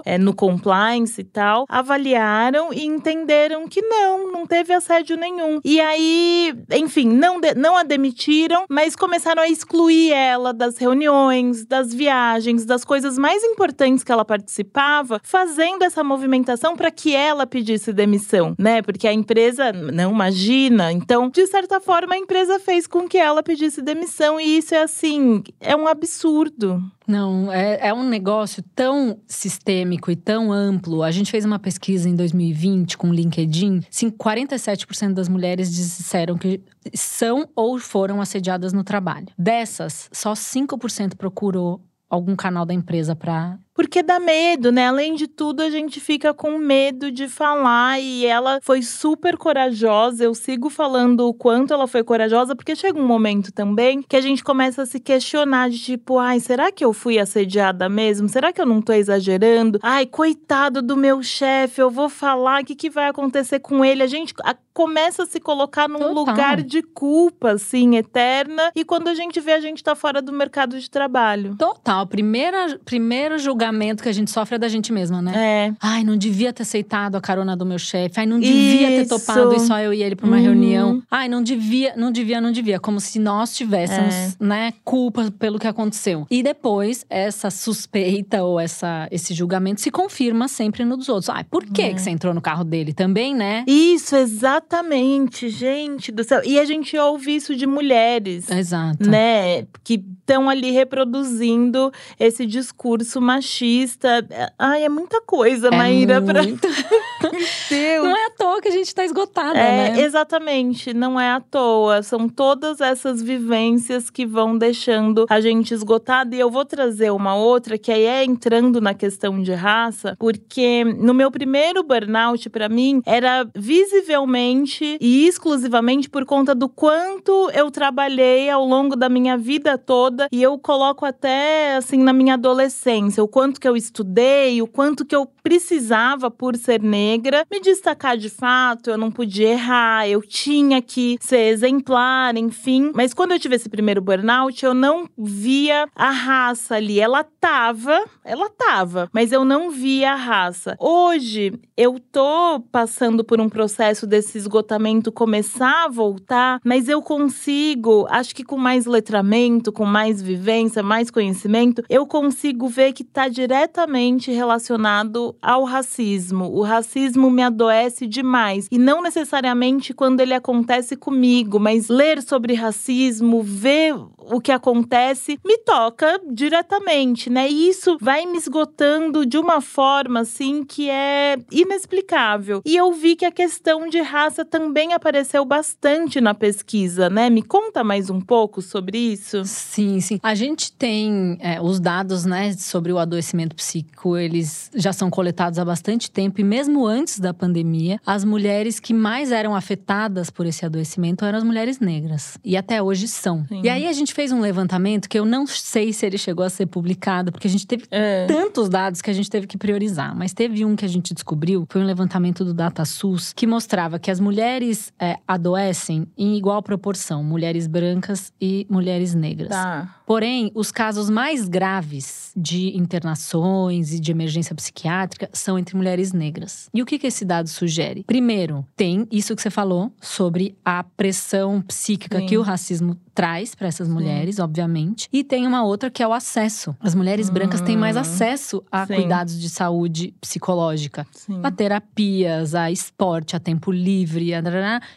Speaker 1: é, no compliance e tal, avaliaram e entenderam que não, não teve assédio nenhum. E aí, enfim, não, de, não a demitiram, mas começaram a excluir ela das reuniões, das viagens, das coisas mais importantes que ela participava, fazendo essa movimentação para que ela pedisse demissão, né? Porque a empresa não imagina. Então, de certa forma, a empresa fez com que ela pedisse demissão e isso é assim, é um absurdo.
Speaker 3: Não, é, é um negócio tão sistêmico e tão amplo. A gente fez uma pesquisa em 2020 com o LinkedIn. Sim, 47% das mulheres disseram que são ou foram assediadas no trabalho. Dessas, só 5% procurou algum canal da empresa para
Speaker 1: porque dá medo, né? Além de tudo, a gente fica com medo de falar e ela foi super corajosa. Eu sigo falando o quanto ela foi corajosa, porque chega um momento também que a gente começa a se questionar de tipo, ai, será que eu fui assediada mesmo? Será que eu não tô exagerando? Ai, coitado do meu chefe, eu vou falar, o que, que vai acontecer com ele? A gente começa a se colocar num Total. lugar de culpa, assim, eterna. E quando a gente vê, a gente tá fora do mercado de trabalho.
Speaker 3: Total. Primeira, primeiro julgamento que a gente sofre é da gente mesma, né?
Speaker 1: É.
Speaker 3: Ai, não devia ter aceitado a carona do meu chefe. Ai, não devia Isso. ter topado e só eu e ele pra uma uhum. reunião. Ai, não devia, não devia, não devia. Como se nós tivéssemos, é. né, culpa pelo que aconteceu. E depois, essa suspeita ou essa, esse julgamento se confirma sempre nos outros. Ai, por que, é. que você entrou no carro dele também, né?
Speaker 1: Isso, exatamente Exatamente, gente do céu. E a gente ouve isso de mulheres.
Speaker 3: Exato.
Speaker 1: Né? Que estão ali reproduzindo esse discurso machista. Ai, é muita coisa, é Maíra.
Speaker 3: Muito. Pra... não é à toa que a gente tá esgotada,
Speaker 1: é,
Speaker 3: né?
Speaker 1: Exatamente, não é à toa. São todas essas vivências que vão deixando a gente esgotada. E eu vou trazer uma outra que aí é entrando na questão de raça, porque no meu primeiro burnout, para mim, era visivelmente e exclusivamente por conta do quanto eu trabalhei ao longo da minha vida toda e eu coloco até assim na minha adolescência, o quanto que eu estudei, o quanto que eu precisava por ser negra me destacar de fato, eu não podia errar, eu tinha que ser exemplar, enfim. Mas quando eu tive esse primeiro burnout, eu não via a raça ali, ela tava, ela tava, mas eu não via a raça. Hoje eu tô passando por um processo desse esgotamento começar a voltar, mas eu consigo, acho que com mais letramento, com mais vivência, mais conhecimento, eu consigo ver que está diretamente relacionado ao racismo. O racismo me adoece demais. E não necessariamente quando ele acontece comigo, mas ler sobre racismo, ver o que acontece, me toca diretamente, né? E isso vai me esgotando de uma forma, assim, que é inexplicável. E eu vi que a questão de raça também apareceu bastante na pesquisa, né? Me conta mais um pouco sobre isso.
Speaker 3: Sim, sim. A gente tem é, os dados, né, sobre o adoecimento psíquico, eles já são coletados há bastante tempo e mesmo antes da pandemia, as mulheres que mais eram afetadas por esse adoecimento eram as mulheres negras. E até hoje são. Sim. E aí a gente fez um levantamento que eu não sei se ele chegou a ser publicado, porque a gente teve é. tantos dados que a gente teve que priorizar. Mas teve um que a gente descobriu, foi um levantamento do DataSUS, que mostrava que as mulheres é, adoecem em igual proporção, mulheres brancas e mulheres negras.
Speaker 1: Tá.
Speaker 3: Porém, os casos mais graves de internações e de emergência psiquiátrica são entre mulheres negras. E o que, que esse dado sugere? Primeiro, tem isso que você falou sobre a pressão psíquica Sim. que o racismo traz para essas mulheres, Sim. obviamente. E tem uma outra que é o acesso. As mulheres hum. brancas têm mais acesso a Sim. cuidados de saúde psicológica, Sim. a terapias, a esporte, a tempo livre, a...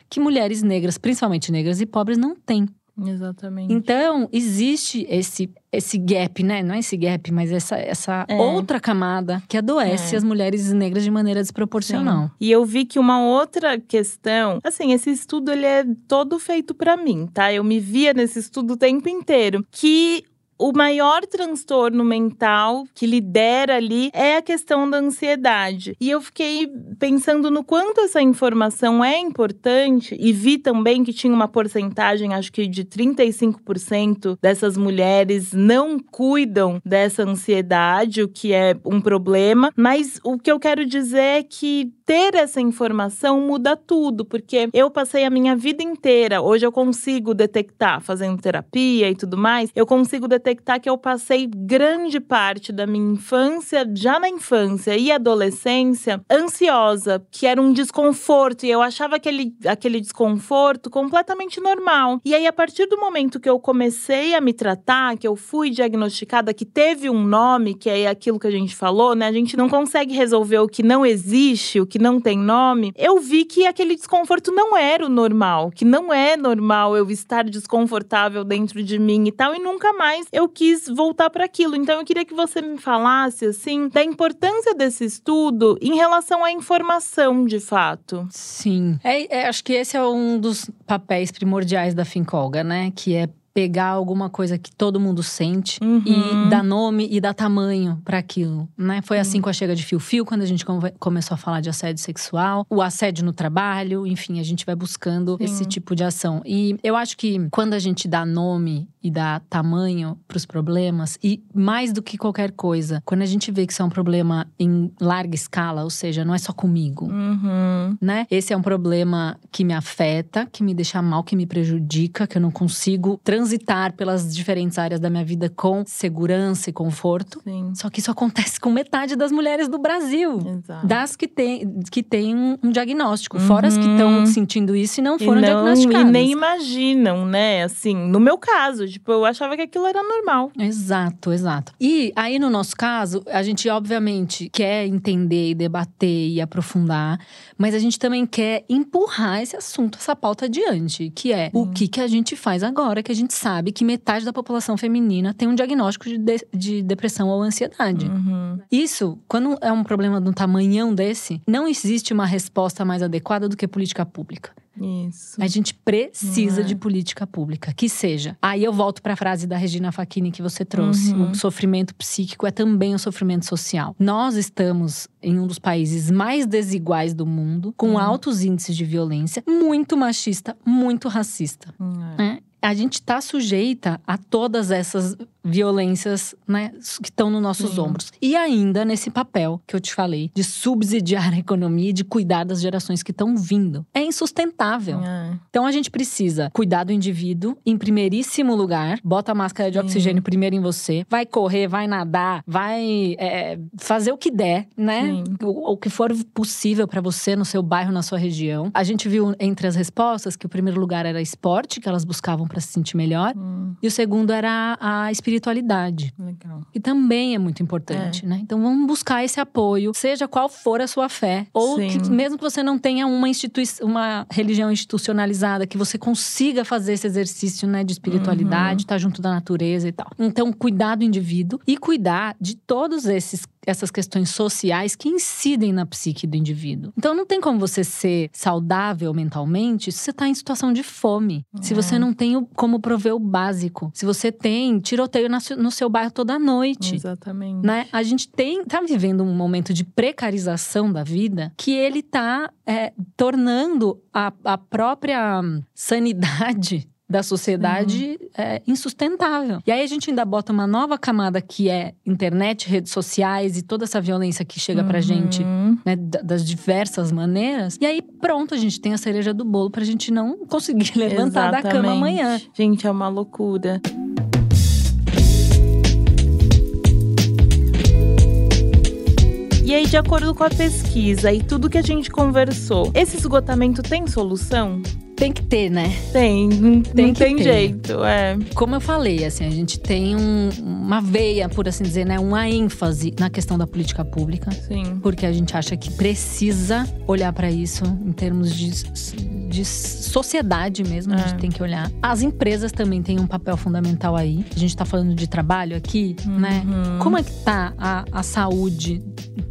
Speaker 3: que mulheres negras, principalmente negras e pobres, não têm.
Speaker 1: Exatamente.
Speaker 3: Então, existe esse esse gap, né? Não é esse gap, mas essa, essa é. outra camada que adoece é. as mulheres negras de maneira desproporcional. Sim.
Speaker 1: E eu vi que uma outra questão, assim, esse estudo ele é todo feito para mim, tá? Eu me via nesse estudo o tempo inteiro, que o maior transtorno mental que lidera ali é a questão da ansiedade. E eu fiquei pensando no quanto essa informação é importante e vi também que tinha uma porcentagem, acho que de 35% dessas mulheres não cuidam dessa ansiedade, o que é um problema. Mas o que eu quero dizer é que ter essa informação muda tudo, porque eu passei a minha vida inteira, hoje eu consigo detectar, fazendo terapia e tudo mais, eu consigo detectar que eu passei grande parte da minha infância, já na infância e adolescência, ansiosa, que era um desconforto, e eu achava aquele, aquele desconforto completamente normal. E aí, a partir do momento que eu comecei a me tratar, que eu fui diagnosticada, que teve um nome, que é aquilo que a gente falou, né? A gente não consegue resolver o que não existe, o que não tem nome, eu vi que aquele desconforto não era o normal, que não é normal eu estar desconfortável dentro de mim e tal, e nunca mais eu quis voltar para aquilo. Então eu queria que você me falasse assim da importância desse estudo em relação à informação, de fato.
Speaker 3: Sim, é, é, acho que esse é um dos papéis primordiais da Fincolga, né? Que é pegar alguma coisa que todo mundo sente
Speaker 1: Uhum.
Speaker 3: e dar nome e dar tamanho para aquilo, né? Foi assim com a chega de fio-fio, quando a gente come- começou a falar de assédio sexual, o assédio no trabalho, enfim, a gente vai buscando
Speaker 1: Sim.
Speaker 3: esse tipo de ação. E eu acho que quando a gente dá nome e dá tamanho para os problemas e mais do que qualquer coisa, quando a gente vê que isso é um problema em larga escala, ou seja, não é só comigo,
Speaker 1: Uhum.
Speaker 3: né? Esse é um problema que me afeta, que me deixa mal, que me prejudica, que eu não consigo transitar pelas diferentes áreas da minha vida com segurança e conforto.
Speaker 1: Sim.
Speaker 3: Só que isso acontece com metade das mulheres do Brasil.
Speaker 1: Exato.
Speaker 3: Das que tem, que tem um, diagnóstico. Fora as que
Speaker 1: Uhum.
Speaker 3: estão sentindo isso e não
Speaker 1: E
Speaker 3: foram
Speaker 1: não-
Speaker 3: diagnosticadas.
Speaker 1: E nem imaginam, né? Assim, no meu caso, tipo, eu achava que aquilo era normal.
Speaker 3: Exato, exato. E aí, no nosso caso, a gente obviamente quer entender e debater e aprofundar, mas a gente também quer empurrar esse assunto, essa pauta adiante, que é o que, que a gente faz agora, que a gente sabe que metade da população feminina tem um diagnóstico de, de- de depressão ou ansiedade.
Speaker 1: Uhum.
Speaker 3: Isso, quando é um problema de um tamanhão desse, não existe uma resposta mais adequada do que política pública.
Speaker 1: Isso.
Speaker 3: A gente precisa
Speaker 1: é.
Speaker 3: de política pública, que seja. Aí eu volto para a frase da Regina Facchini que você trouxe.
Speaker 1: Uhum.
Speaker 3: O sofrimento psíquico é também um sofrimento social. Nós estamos em um dos países mais desiguais do mundo, com
Speaker 1: Uhum.
Speaker 3: altos índices de violência, muito machista, muito racista.
Speaker 1: É.
Speaker 3: né? A gente está sujeita a todas essas violências né, que estão nos nossos
Speaker 1: Sim.
Speaker 3: ombros. E ainda nesse papel que eu te falei, de subsidiar a economia e de cuidar das gerações que estão vindo. É insustentável.
Speaker 1: É.
Speaker 3: Então a gente precisa cuidar do indivíduo em primeiríssimo lugar, bota a máscara de
Speaker 1: Sim.
Speaker 3: oxigênio primeiro em você, vai correr, vai nadar, vai é, fazer o que der, né? O, o que for possível pra você no seu bairro, na sua região. A gente viu entre as respostas que o primeiro lugar era esporte, que elas buscavam pra se sentir melhor,
Speaker 1: Hum,
Speaker 3: e o segundo era a espiritualidade
Speaker 1: legal.
Speaker 3: que também é muito importante, né? Então vamos buscar esse apoio, seja qual for a sua fé, ou que, mesmo que você não tenha uma instituição, uma religião institucionalizada, que você consiga fazer esse exercício, né, de espiritualidade, estar junto da natureza e tal. Então cuidar do indivíduo e cuidar de todos esses essas questões sociais que incidem na psique do indivíduo. Então não tem como você ser saudável mentalmente se você está em situação de fome. Se você não tem como prover o básico. Se você tem tiroteio no seu bairro toda noite.
Speaker 1: Exatamente.
Speaker 3: Né? A gente tem, tá vivendo um momento de precarização da vida que ele tá é, tornando a, a própria sanidade da sociedade é, insustentável. E aí a gente ainda bota uma nova camada que é internet, redes sociais e toda essa violência que chega pra gente
Speaker 1: Uhum.
Speaker 3: né, da- das diversas maneiras. E aí, pronto, a gente tem a cereja do bolo pra gente não conseguir levantar da cama
Speaker 1: Exatamente.
Speaker 3: amanhã.
Speaker 1: Gente, é uma loucura. E aí, de acordo com a pesquisa e tudo que a gente conversou, esse esgotamento tem solução?
Speaker 3: Tem que ter, né?
Speaker 1: Tem, não
Speaker 3: Tem
Speaker 1: não
Speaker 3: que
Speaker 1: tem
Speaker 3: ter.
Speaker 1: jeito, é.
Speaker 3: Como eu falei, assim, a gente tem um- uma veia, por assim dizer, né? Uma ênfase na questão da política pública.
Speaker 1: Sim.
Speaker 3: Porque a gente acha que precisa olhar para isso em termos de, de sociedade mesmo, a gente
Speaker 1: É.
Speaker 3: tem que olhar. As empresas também têm um papel fundamental aí. A gente tá falando de trabalho aqui, né?
Speaker 1: Uhum.
Speaker 3: Como é que tá a, a saúde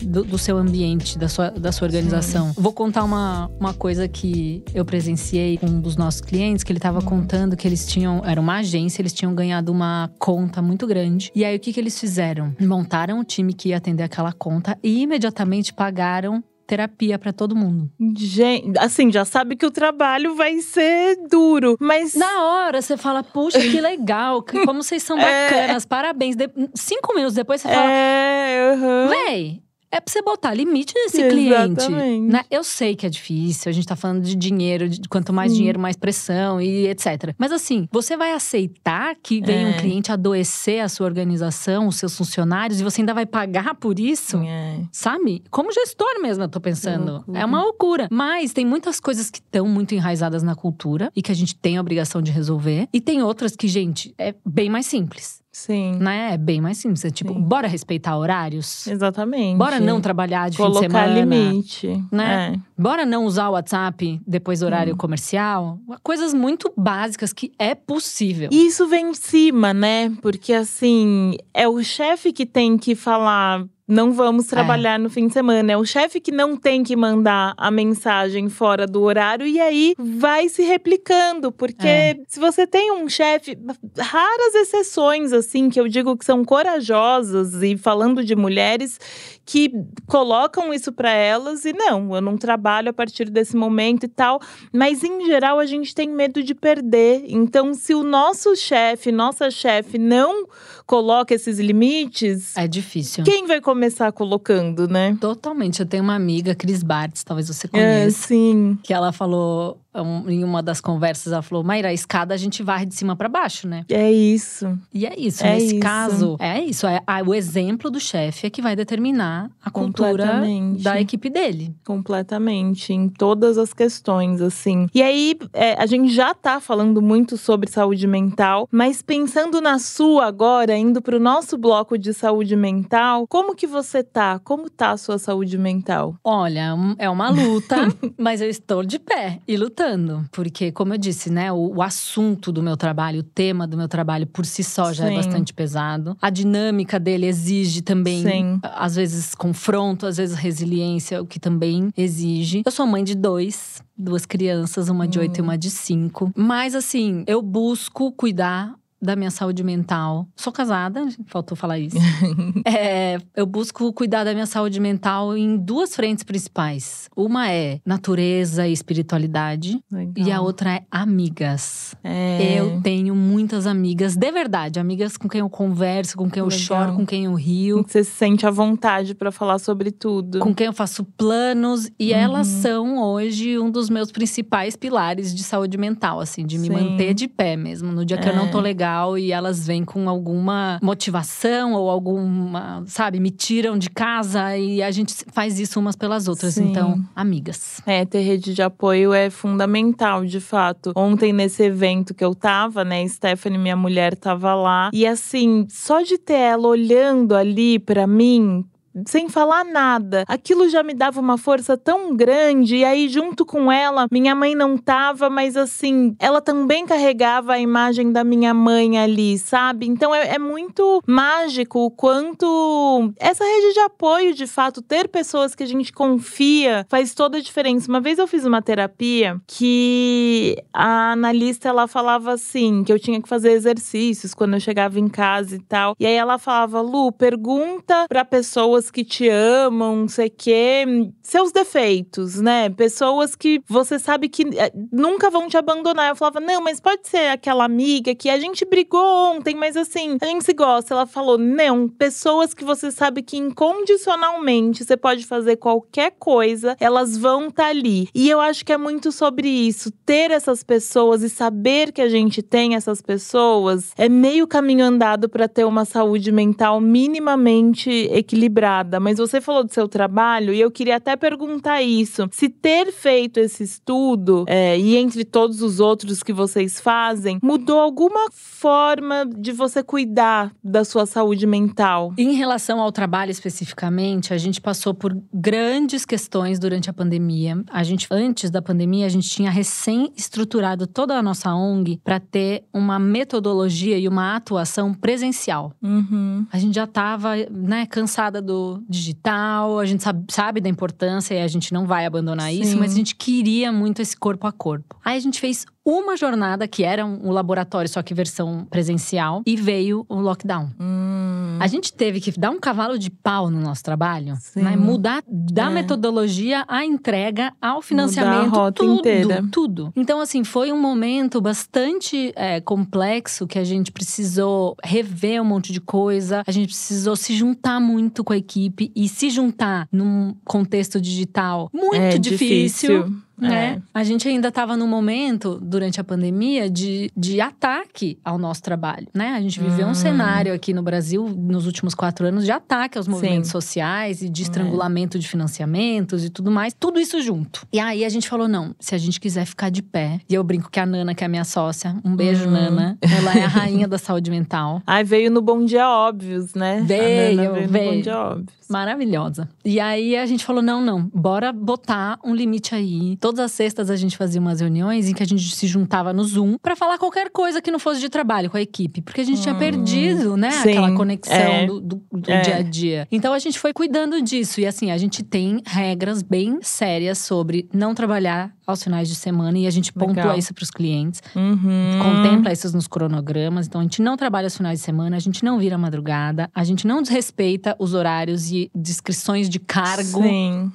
Speaker 3: do, do seu ambiente, da sua, da sua organização? Vou contar uma, uma coisa que eu presenciei com um dos nossos clientes, que ele tava contando que eles tinham. Era uma agência, eles tinham ganhado uma conta muito grande. E aí o que, que eles fizeram? Montaram o time que ia atender aquela conta e imediatamente pagaram terapia para todo mundo.
Speaker 1: Gente, assim, já sabe que o trabalho vai ser duro, mas.
Speaker 3: Na hora você fala, puxa, que legal, como vocês são
Speaker 1: É.
Speaker 3: bacanas, parabéns. De- cinco minutos depois você fala,
Speaker 1: É, aham.
Speaker 3: Véi, é pra você botar limite nesse cliente.
Speaker 1: Exatamente.
Speaker 3: Né? Eu sei que é difícil, a gente tá falando de dinheiro, de quanto mais dinheiro, mais pressão e etc. Mas assim, você vai aceitar que venha um
Speaker 1: É.
Speaker 3: cliente adoecer a sua organização, os seus funcionários, e você ainda vai pagar por isso?
Speaker 1: É.
Speaker 3: Sabe? Como gestor mesmo, eu tô pensando.
Speaker 1: loucura.
Speaker 3: É uma loucura. Mas tem muitas coisas que estão muito enraizadas na cultura e que a gente tem a obrigação de resolver. E tem outras que, gente, é bem mais simples.
Speaker 1: Sim.
Speaker 3: Né? É bem mais simples. É tipo,
Speaker 1: Sim.
Speaker 3: bora respeitar horários.
Speaker 1: Exatamente.
Speaker 3: Bora não trabalhar de
Speaker 1: Colocar
Speaker 3: fim de semana.
Speaker 1: limite.
Speaker 3: né?
Speaker 1: É.
Speaker 3: Bora não usar o WhatsApp depois do horário comercial. Coisas muito básicas que é possível.
Speaker 1: E isso vem em cima, né? Porque assim, é o chefe que tem que falar. Não vamos trabalhar é. no fim de semana. É o chefe que não tem que mandar a mensagem fora do horário e aí vai se replicando, porque é. se você tem um chefe, raras exceções assim que eu digo que são corajosas e falando de mulheres que colocam isso para elas e não, eu não trabalho a partir desse momento e tal, mas em geral a gente tem medo de perder. Então, se o nosso chefe, nossa chefe não coloca esses limites,
Speaker 3: é difícil.
Speaker 1: Quem vai começar colocando, né?
Speaker 3: Totalmente. Eu tenho uma amiga, Cris Bartz, talvez você é, conheça.
Speaker 1: É, sim.
Speaker 3: Que ela falou em uma das conversas, ela falou: Maíra, a escada a gente varre de cima para baixo, né?
Speaker 1: É isso.
Speaker 3: E é isso. É Nesse isso. caso, é isso. É, o exemplo do chefe é que vai determinar a cultura da equipe dele.
Speaker 1: Completamente. Em todas as questões, assim. E aí, é, a gente já tá falando muito sobre saúde mental, mas pensando na sua agora, indo pro nosso bloco de saúde mental, como que você tá? Como tá a sua saúde mental?
Speaker 3: Olha, é uma luta, mas eu estou de pé e lutando porque, como eu disse, né, o, o, assunto do meu trabalho, o tema do meu trabalho por si só já é Sim. é bastante pesado. A dinâmica dele exige também, Sim. às vezes, confronto, às vezes resiliência, o que também exige. Eu sou mãe de dois duas crianças, uma de oito hum. e uma de cinco. Mas assim, eu busco cuidar da minha saúde mental. Sou casada, faltou falar isso. é, eu busco cuidar da minha saúde mental em duas frentes principais. Uma é natureza e espiritualidade, Legal. e a outra é amigas. É. Eu tenho muitas amigas, de verdade, amigas com quem eu converso, com quem eu Legal. choro, com quem eu rio.
Speaker 1: Você se sente à vontade para falar sobre tudo.
Speaker 3: Com quem eu faço planos, e uhum. elas são hoje um dos meus principais pilares de saúde mental, assim, de me Sim. manter de pé mesmo. No dia que eu não tô é. legal legal e elas vêm com alguma motivação ou alguma, sabe, me tiram de casa e a gente faz isso umas pelas outras. Sim. Então, amigas.
Speaker 1: É, ter rede de apoio é fundamental, de fato. Ontem, nesse evento que eu tava, né, Stephanie, minha mulher, tava lá. E assim, só de ter ela olhando ali para mim, sem falar nada. Aquilo já me dava uma força tão grande. E aí, junto com ela, minha mãe não tava, mas assim, ela também carregava a imagem da minha mãe ali, sabe? Então é, é muito mágico o quanto essa rede de apoio, de fato, ter pessoas que a gente confia faz toda a diferença. Uma vez eu fiz uma terapia que a analista ela falava assim: que eu tinha que fazer exercícios quando eu chegava em casa e tal. E aí ela falava: Lu, pergunta pra pessoas pessoas que te amam, não sei o quê, seus defeitos, né? Pessoas que você sabe que eh, nunca vão te abandonar. Eu falava, não, mas pode ser aquela amiga que a gente brigou ontem, mas assim, a gente se gosta. Ela falou, não, pessoas que você sabe que incondicionalmente você pode fazer qualquer coisa, elas vão estar tá ali. E eu acho que é muito sobre isso. Ter essas pessoas e saber que a gente tem essas pessoas é meio caminho andado para ter uma saúde mental minimamente equilibrada mas você falou do seu trabalho e eu queria até perguntar isso. Se ter feito esse estudo, é, e entre todos os outros que vocês fazem, mudou alguma forma de você cuidar da sua saúde mental?
Speaker 3: Em relação ao trabalho especificamente, a gente passou por grandes questões durante a pandemia. A gente, antes da pandemia, a gente tinha recém estruturado toda a nossa ONG para ter uma metodologia e uma atuação presencial.
Speaker 1: Uhum.
Speaker 3: A gente já estava né, cansada do digital, a gente sabe, sabe da importância e a gente não vai abandonar Sim. isso, mas a gente queria muito esse corpo a corpo. Aí a gente fez uma jornada que era um laboratório, só que versão presencial, e veio o lockdown.
Speaker 1: Hum.
Speaker 3: A gente teve que dar um cavalo de pau no nosso trabalho, né? mudar da é. metodologia à entrega, ao financiamento,
Speaker 1: mudar a rota
Speaker 3: tudo,
Speaker 1: inteira.
Speaker 3: tudo. Então, assim, foi um momento bastante é, complexo que a gente precisou rever um monte de coisa, a gente precisou se juntar muito com a equipe e se juntar num contexto digital muito
Speaker 1: é
Speaker 3: difícil.
Speaker 1: difícil
Speaker 3: né? É. A gente ainda estava num momento, durante a pandemia, de, de ataque ao nosso trabalho, né? A gente viveu hum. um cenário aqui no Brasil, nos últimos quatro anos, de ataque aos movimentos Sim. sociais e de estrangulamento é. de financiamentos e tudo mais. Tudo isso junto. E aí a gente falou: não, se a gente quiser ficar de pé. E eu brinco que a Nana, que é a minha sócia, um beijo, hum. Nana. Ela é a rainha da saúde mental.
Speaker 1: Ai, veio no Bom Dia Óbvios, né?
Speaker 3: Veio, veio,
Speaker 1: veio. no Bom Dia Óbvios.
Speaker 3: Maravilhosa. E aí a gente falou: não, não, bora botar um limite aí. Todo Todas as sextas a gente fazia umas reuniões em que a gente se juntava no Zoom para falar qualquer coisa que não fosse de trabalho com a equipe, porque a gente tinha perdido, né,
Speaker 1: sim,
Speaker 3: aquela conexão
Speaker 1: é.
Speaker 3: do, do- do
Speaker 1: É.
Speaker 3: dia a dia. Então a gente foi cuidando disso e assim, a gente tem regras bem sérias sobre não trabalhar aos finais de semana e a gente
Speaker 1: Legal.
Speaker 3: pontua isso para os clientes.
Speaker 1: Uhum.
Speaker 3: Contempla isso nos cronogramas. Então, a gente não trabalha aos finais de semana, a gente não vira madrugada, a gente não desrespeita os horários e descrições de cargo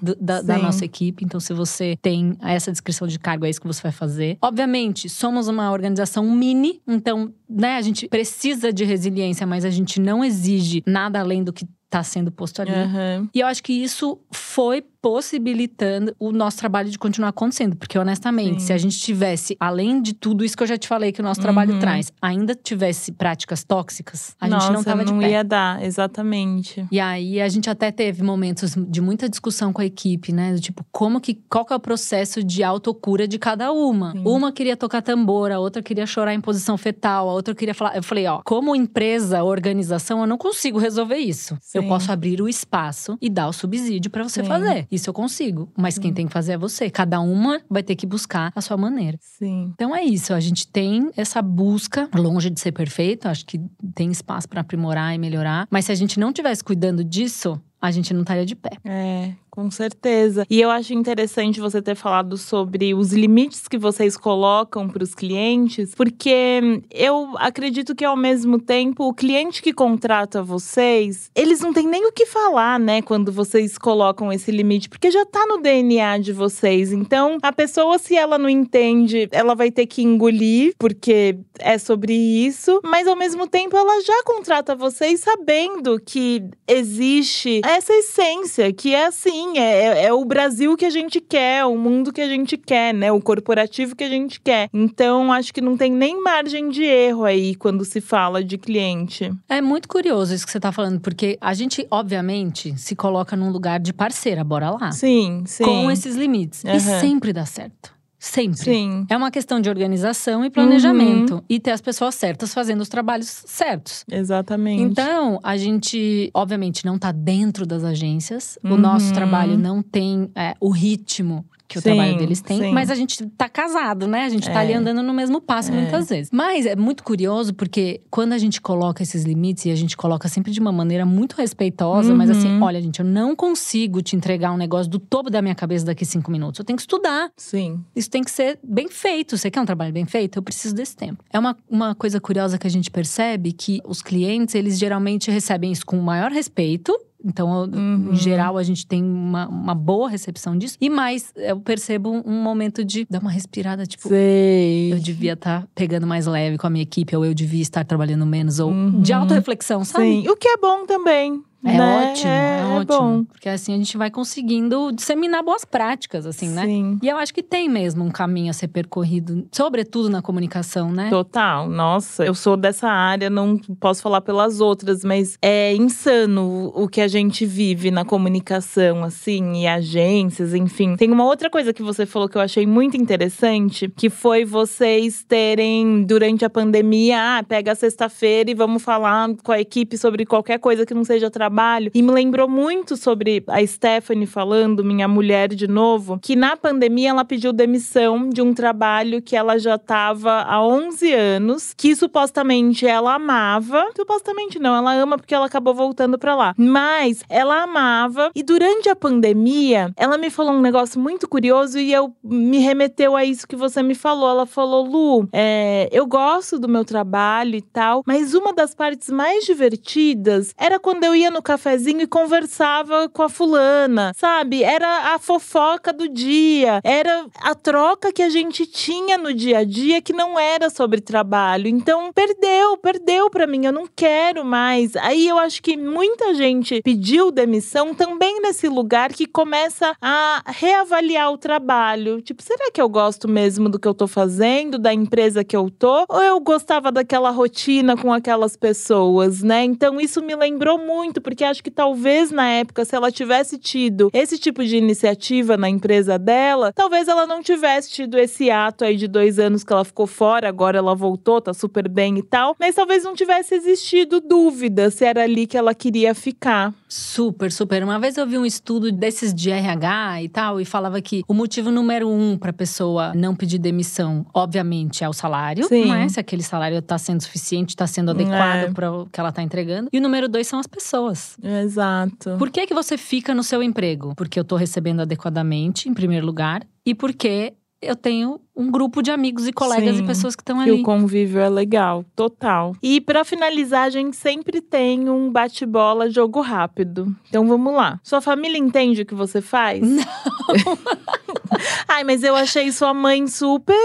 Speaker 3: do- da, da nossa equipe. Então, se você tem essa descrição de cargo, é isso que você vai fazer. Obviamente, somos uma organização mini, então, né, a gente precisa de resiliência, mas a gente não exige nada além do que está sendo posto ali.
Speaker 1: Aham.
Speaker 3: E eu acho que isso foi possibilitando o nosso trabalho de continuar acontecendo. Porque, honestamente,
Speaker 1: Sim.
Speaker 3: se a gente tivesse, além de tudo isso que eu já te falei que o nosso trabalho
Speaker 1: Uhum.
Speaker 3: traz, ainda tivesse práticas tóxicas, a gente não
Speaker 1: Nossa,
Speaker 3: tava de pé.
Speaker 1: ia dar, exatamente.
Speaker 3: E aí a gente até teve momentos de muita discussão com a equipe, né? Do tipo, como que qual que é o processo de autocura de cada uma?
Speaker 1: Sim.
Speaker 3: Uma queria tocar tambor, a outra queria chorar em posição fetal, a outra queria falar. Eu falei, ó, como empresa, organização, eu não consigo resolver isso. Eu posso abrir o espaço e dar o subsídio pra você
Speaker 1: Sim.
Speaker 3: fazer. Isso eu consigo. Mas quem tem que fazer é você. Cada uma vai ter que buscar a sua maneira.
Speaker 1: Sim.
Speaker 3: Então é isso, a gente tem essa busca, longe de ser perfeito, acho que tem espaço para aprimorar e melhorar, mas se a gente não tivesse cuidando disso, a gente não estaria de pé.
Speaker 1: É, com certeza. E eu acho interessante você ter falado sobre os limites que vocês colocam para os clientes, porque eu acredito que ao mesmo tempo o cliente que contrata vocês, eles não têm nem o que falar, né, quando vocês colocam esse limite, porque já tá no DNA de vocês. Então, a pessoa se ela não entende, ela vai ter que engolir, porque é sobre isso, mas ao mesmo tempo ela já contrata vocês sabendo que existe essa essência, que é assim, é, é- é o Brasil que a gente quer, o mundo que a gente quer, né? O corporativo que a gente quer. Então, acho que não tem nem margem de erro aí quando se fala de cliente.
Speaker 3: É muito curioso isso que você tá falando, porque a gente, obviamente, se coloca num lugar de parceira, bora lá.
Speaker 1: Sim, sim.
Speaker 3: Com esses limites. E
Speaker 1: Aham.
Speaker 3: sempre dá certo. Sempre.
Speaker 1: Sim.
Speaker 3: É uma questão de organização e planejamento.
Speaker 1: Uhum.
Speaker 3: E ter as pessoas certas fazendo os trabalhos certos.
Speaker 1: Exatamente.
Speaker 3: Então, a gente, obviamente, não tá dentro das agências. O
Speaker 1: Uhum.
Speaker 3: nosso trabalho não tem é, o ritmo que o
Speaker 1: Sim,
Speaker 3: trabalho deles tem,
Speaker 1: sim.
Speaker 3: mas a gente tá casado, né? A gente tá
Speaker 1: É.
Speaker 3: ali andando no mesmo passo
Speaker 1: É.
Speaker 3: muitas vezes. Mas é muito curioso porque quando a gente coloca esses limites e a gente coloca sempre de uma maneira muito respeitosa, mas assim,
Speaker 1: Uhum.
Speaker 3: olha, gente, eu não consigo te entregar um negócio do topo da minha cabeça daqui cinco minutos. Eu tenho que estudar.
Speaker 1: Sim.
Speaker 3: Isso tem que ser bem feito. Você quer um trabalho bem feito? Eu preciso desse tempo. É uma, uma coisa curiosa que a gente percebe que os clientes, eles geralmente recebem isso com o maior respeito. Então,
Speaker 1: Uhum.
Speaker 3: em geral, a gente tem uma, uma boa recepção disso. E mais, eu percebo um, momento de dar uma respirada, tipo…
Speaker 1: Sei.
Speaker 3: Eu devia estar pegando mais leve com a minha equipe, ou eu devia estar trabalhando menos, ou
Speaker 1: Uhum.
Speaker 3: de autorreflexão, sabe?
Speaker 1: Sim. O que é bom também.
Speaker 3: É
Speaker 1: né?
Speaker 3: ótimo, é, ótimo.
Speaker 1: bom.
Speaker 3: Porque assim a gente vai conseguindo disseminar boas práticas, assim, né?
Speaker 1: Sim.
Speaker 3: E eu acho que tem mesmo um caminho a ser percorrido, sobretudo na comunicação, né?
Speaker 1: Total, nossa, eu sou dessa área, não posso falar pelas outras, mas é insano o que a gente vive na comunicação, assim, e agências, enfim. Tem uma outra coisa que você falou que eu achei muito interessante, que foi vocês terem, durante a pandemia, ah, pega sexta-feira e vamos falar com a equipe sobre qualquer coisa que não seja trabalho. E me lembrou muito sobre a Stephanie falando, minha mulher de novo, que na pandemia ela pediu demissão de um trabalho que ela já estava há 11 anos, que supostamente ela amava. Supostamente não, ela ama porque ela acabou voltando pra lá. Mas ela amava e durante a pandemia, ela me falou um negócio muito curioso e eu me remeteu a isso que você me falou. Ela falou: "Lu, é, eu gosto do meu trabalho e tal, mas uma das partes mais divertidas era quando eu ia no cafezinho e conversava com a fulana, sabe? Era a fofoca do dia, era a troca que a gente tinha no dia a dia que não era sobre trabalho. Então, perdeu, perdeu pra mim, eu não quero mais. Aí eu acho que muita gente pediu demissão também nesse lugar que começa a reavaliar o trabalho. Tipo, será que eu gosto mesmo do que eu tô fazendo, da empresa que eu tô? Ou eu gostava daquela rotina com aquelas pessoas, né? Então, isso me lembrou muito, porque acho que talvez na época, se ela tivesse tido esse tipo de iniciativa na empresa dela, talvez ela não tivesse tido esse ato aí de dois anos que ela ficou fora, agora ela voltou, tá super bem e tal, mas talvez não tivesse existido dúvida se era ali que ela queria ficar.
Speaker 3: Super, super. Uma vez eu vi um estudo desses de RH e tal, e falava que o motivo número um para pessoa não pedir demissão, obviamente, é o salário,
Speaker 1: Sim.
Speaker 3: não é? Se aquele salário tá sendo suficiente, tá sendo adequado
Speaker 1: É.
Speaker 3: para o que ela tá entregando. E o número dois são as pessoas.
Speaker 1: Exato.
Speaker 3: Por que, que você fica no seu emprego? Porque eu tô recebendo adequadamente, em primeiro lugar, e porque eu tenho um grupo de amigos e colegas
Speaker 1: Sim,
Speaker 3: e pessoas que estão ali.
Speaker 1: o convívio é legal, total. E pra finalizar, a gente sempre tem um bate-bola jogo rápido. Então vamos lá. Sua família entende o que você faz?
Speaker 3: Não.
Speaker 1: Ai, mas eu achei sua mãe super.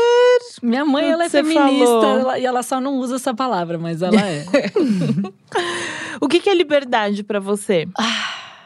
Speaker 3: Minha mãe, ela é feminista ela- e ela só não usa essa palavra, mas ela é.
Speaker 1: O que que é liberdade pra você?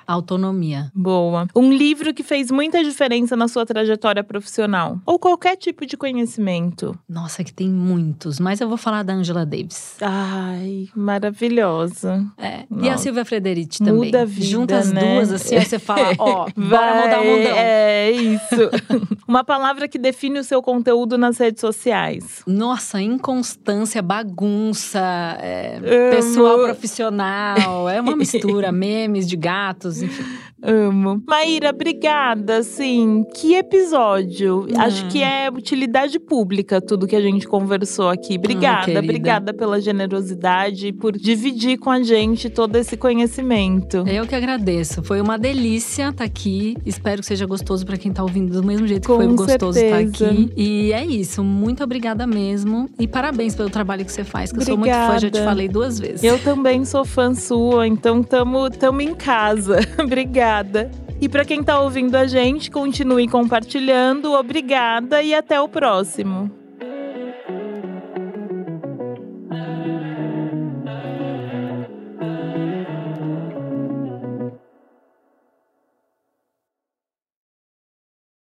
Speaker 3: Autonomia.
Speaker 1: Boa. Um livro que fez muita diferença na sua trajetória profissional. Ou qualquer tipo de conhecimento.
Speaker 3: Nossa, que tem muitos, mas eu vou falar da Angela Davis.
Speaker 1: Ai, maravilhosa.
Speaker 3: É. E a. Silvia Frederici também.
Speaker 1: Muda a vida,
Speaker 3: Junta as
Speaker 1: né?
Speaker 3: duas, assim, aí você fala, ó, bora
Speaker 1: Vai,
Speaker 3: mudar o mundão.
Speaker 1: É isso. Uma palavra que define o seu conteúdo nas redes sociais.
Speaker 3: Nossa, inconstância, bagunça, é, pessoal profissional, é uma mistura, memes de gatos, enfim.
Speaker 1: Amo. Maíra, obrigada. Assim, que episódio.
Speaker 3: Ah.
Speaker 1: Acho que é utilidade pública tudo que a gente conversou aqui. Obrigada,
Speaker 3: Ah,
Speaker 1: obrigada pela generosidade e por dividir com a gente todo esse conhecimento.
Speaker 3: Eu que agradeço. Foi uma delícia estar aqui. Espero que seja gostoso para quem tá ouvindo do mesmo jeito que
Speaker 1: Com
Speaker 3: foi gostoso estar
Speaker 1: certeza.
Speaker 3: aqui. E é isso. Muito obrigada mesmo. E parabéns pelo trabalho que você faz, que eu sou muito fã, já te
Speaker 1: Obrigada.
Speaker 3: falei duas vezes.
Speaker 1: Eu também sou fã sua, então tamo, tamo em casa. obrigada. E para quem tá ouvindo a gente, continue compartilhando. Obrigada e até o próximo.